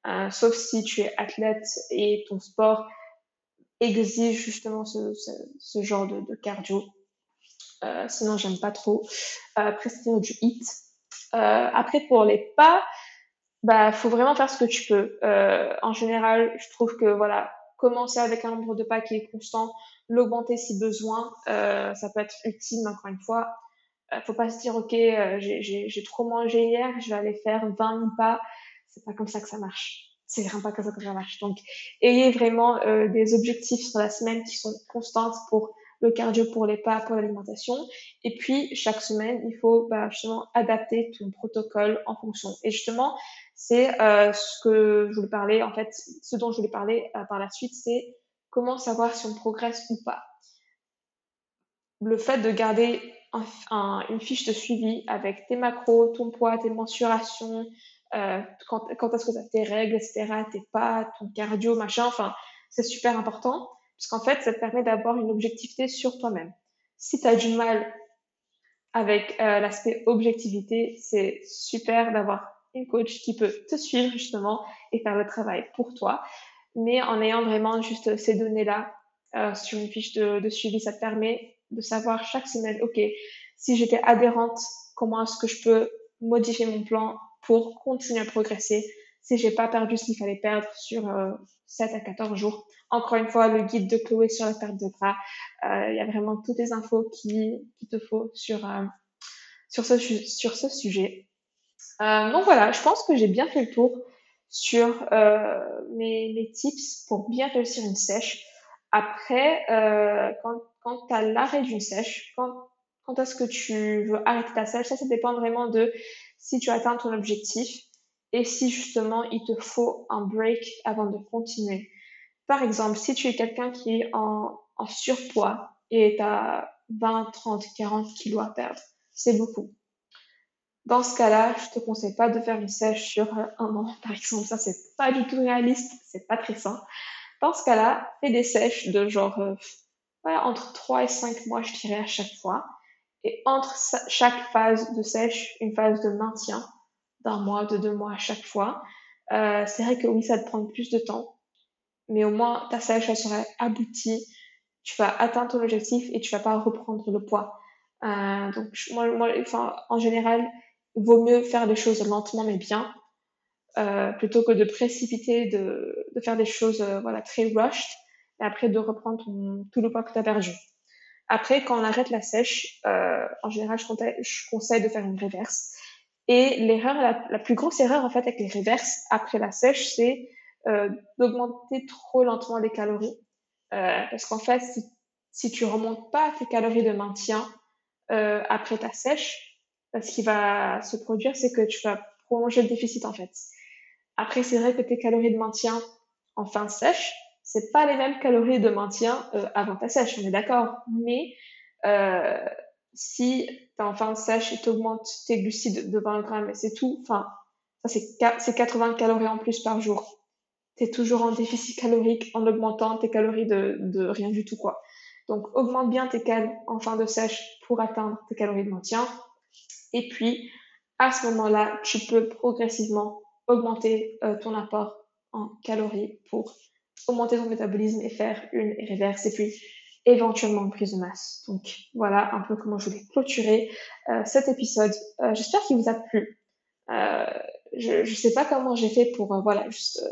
euh, sauf si tu es athlète et ton sport exige justement ce, genre de, cardio. Euh, sinon, j'aime pas trop. Euh, prescrire du hit. Après, pour les pas, bah, faut vraiment faire ce que tu peux. En général, je trouve que voilà, commencer avec un nombre de pas qui est constant, l'augmenter si besoin, ça peut être utile, encore une fois. Euh, faut pas se dire, ok, euh, j'ai trop mangé hier, je vais aller faire 20 pas. C'est pas comme ça que ça marche. C'est vraiment pas comme ça que ça marche. Donc, ayez vraiment euh, des objectifs sur la semaine qui sont constantes pour le cardio, pour les pas, pour l'alimentation. Et puis, chaque semaine, il faut bah, justement adapter ton protocole en fonction. Et justement, c'est euh, ce que je voulais parler, en fait, ce dont je voulais parler par la suite, c'est comment savoir si on progresse ou pas. Le fait de garder un, un, une fiche de suivi avec tes macros, ton poids, tes mensurations, euh, quand, quand est-ce que tu as tes règles, etc., tes pas, ton cardio, machin, enfin, c'est super important, parce qu'en fait, ça te permet d'avoir une objectivité sur toi-même. Si tu as du mal avec euh, l'aspect objectivité, c'est super d'avoir une coach qui peut te suivre justement et faire le travail pour toi. Mais en ayant vraiment juste ces données-là euh, sur une fiche de, de, suivi, ça te permet de savoir chaque semaine, OK, si j'étais adhérente, comment est-ce que je peux modifier mon plan pour continuer à progresser si j'ai pas perdu ce qu'il fallait perdre sur euh, 7 à 14 jours? Encore une fois, le guide de Chloé sur la perte de gras, euh, il y a vraiment toutes les infos qui te faut sur, euh, sur, ce, sur ce sujet. Euh, donc voilà, je pense que j'ai bien fait le tour sur mes, mes, tips pour bien réussir une sèche. Après, quand, quand tu as l'arrêt d'une sèche, quand, quand est-ce que tu veux arrêter ta sèche, ça, ça dépend vraiment de si tu atteins ton objectif et si justement il te faut un break avant de continuer. Par exemple, si tu es quelqu'un qui est en, en surpoids et tu as 20, 30, 40 kilos à perdre, c'est beaucoup. Dans ce cas-là, je te conseille pas de faire une sèche sur un an, par exemple. Ça, c'est pas du tout réaliste, c'est pas très sain. Dans ce cas-là, fais des sèches de genre, euh, voilà, entre 3 et 5 mois, je dirais, à chaque fois. Et entre chaque phase de sèche, une phase de maintien d'un mois, de deux mois à chaque fois. Euh, c'est vrai que oui, ça te prend plus de temps, mais au moins ta sèche, elle sera aboutie. Tu vas atteindre ton objectif et tu vas pas reprendre le poids. Euh, donc, moi, moi, enfin, en général, il vaut mieux faire les choses lentement mais bien, euh, plutôt que de précipiter, de, de faire des choses euh, voilà très rushed, et après de reprendre ton, tout le poids que tu as perdu. Après, quand on arrête la sèche, euh, en général, je conseille, de faire une reverse. Et l'erreur, la, plus grosse erreur en fait avec les reverses après la sèche, c'est euh, d'augmenter trop lentement les calories. Euh, parce qu'en fait, si, si tu remontes pas tes calories de maintien euh, après ta sèche, ce qui va se produire, c'est que tu vas prolonger le déficit en fait. Après, c'est vrai que tes calories de maintien en fin sèche, c'est pas les mêmes calories de maintien euh, avant ta sèche, on est d'accord? Mais euh, si tu en fin de sèche et tu augmentes tes glucides de 20 grammes c'est tout, enfin, ça c'est 80 calories en plus par jour. Tu es toujours en déficit calorique en augmentant tes calories de, rien du tout, quoi. Donc, augmente bien tes calories en fin de sèche pour atteindre tes calories de maintien. Et puis, à ce moment-là, tu peux progressivement augmenter euh, ton apport en calories pour augmenter ton métabolisme et faire une reverse et puis éventuellement une prise de masse. Donc voilà un peu comment je voulais clôturer euh, cet épisode. Euh, j'espère qu'il vous a plu. je ne sais pas comment j'ai fait pour voilà juste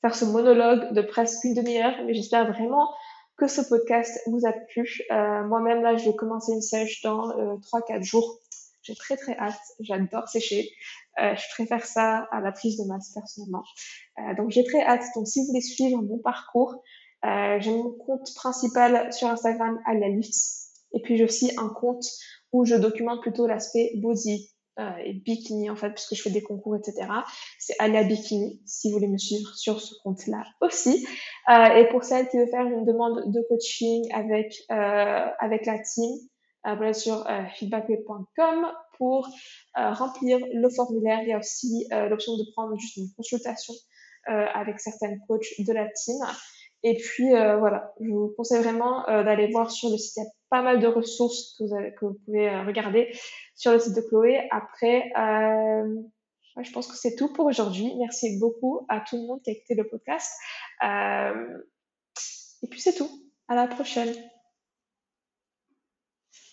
faire ce monologue de presque une demi-heure, mais j'espère vraiment que ce podcast vous a plu. Moi-même là, je vais commencer une sèche dans 3-4 jours. J'ai très très hâte. J'adore sécher. Euh, je préfère ça à la prise de masse personnellement. Euh, donc j'ai très hâte. Donc si vous voulez suivre mon parcours, euh, j'ai mon compte principal sur Instagram Alia Lifts. Et puis j'ai aussi un compte où je documente plutôt l'aspect body euh, et bikini en fait, puisque je fais des concours, etc. C'est Alia Bikini, si vous voulez me suivre sur ce compte-là aussi. Euh, et pour celle qui veut faire une demande de coaching avec, euh, avec la team, euh, sur euh, feedbackway.com pour euh, remplir le formulaire. Il y a aussi l'option de prendre juste une consultation avec certaines coachs de la team. Et puis voilà, je vous conseille vraiment d'aller voir sur le site. Il y a pas mal de ressources que vous pouvez regarder sur le site de Chloé. Après, je pense que c'est tout pour aujourd'hui. Merci beaucoup à tout le monde qui a écouté le podcast. et puis c'est tout. À la prochaine.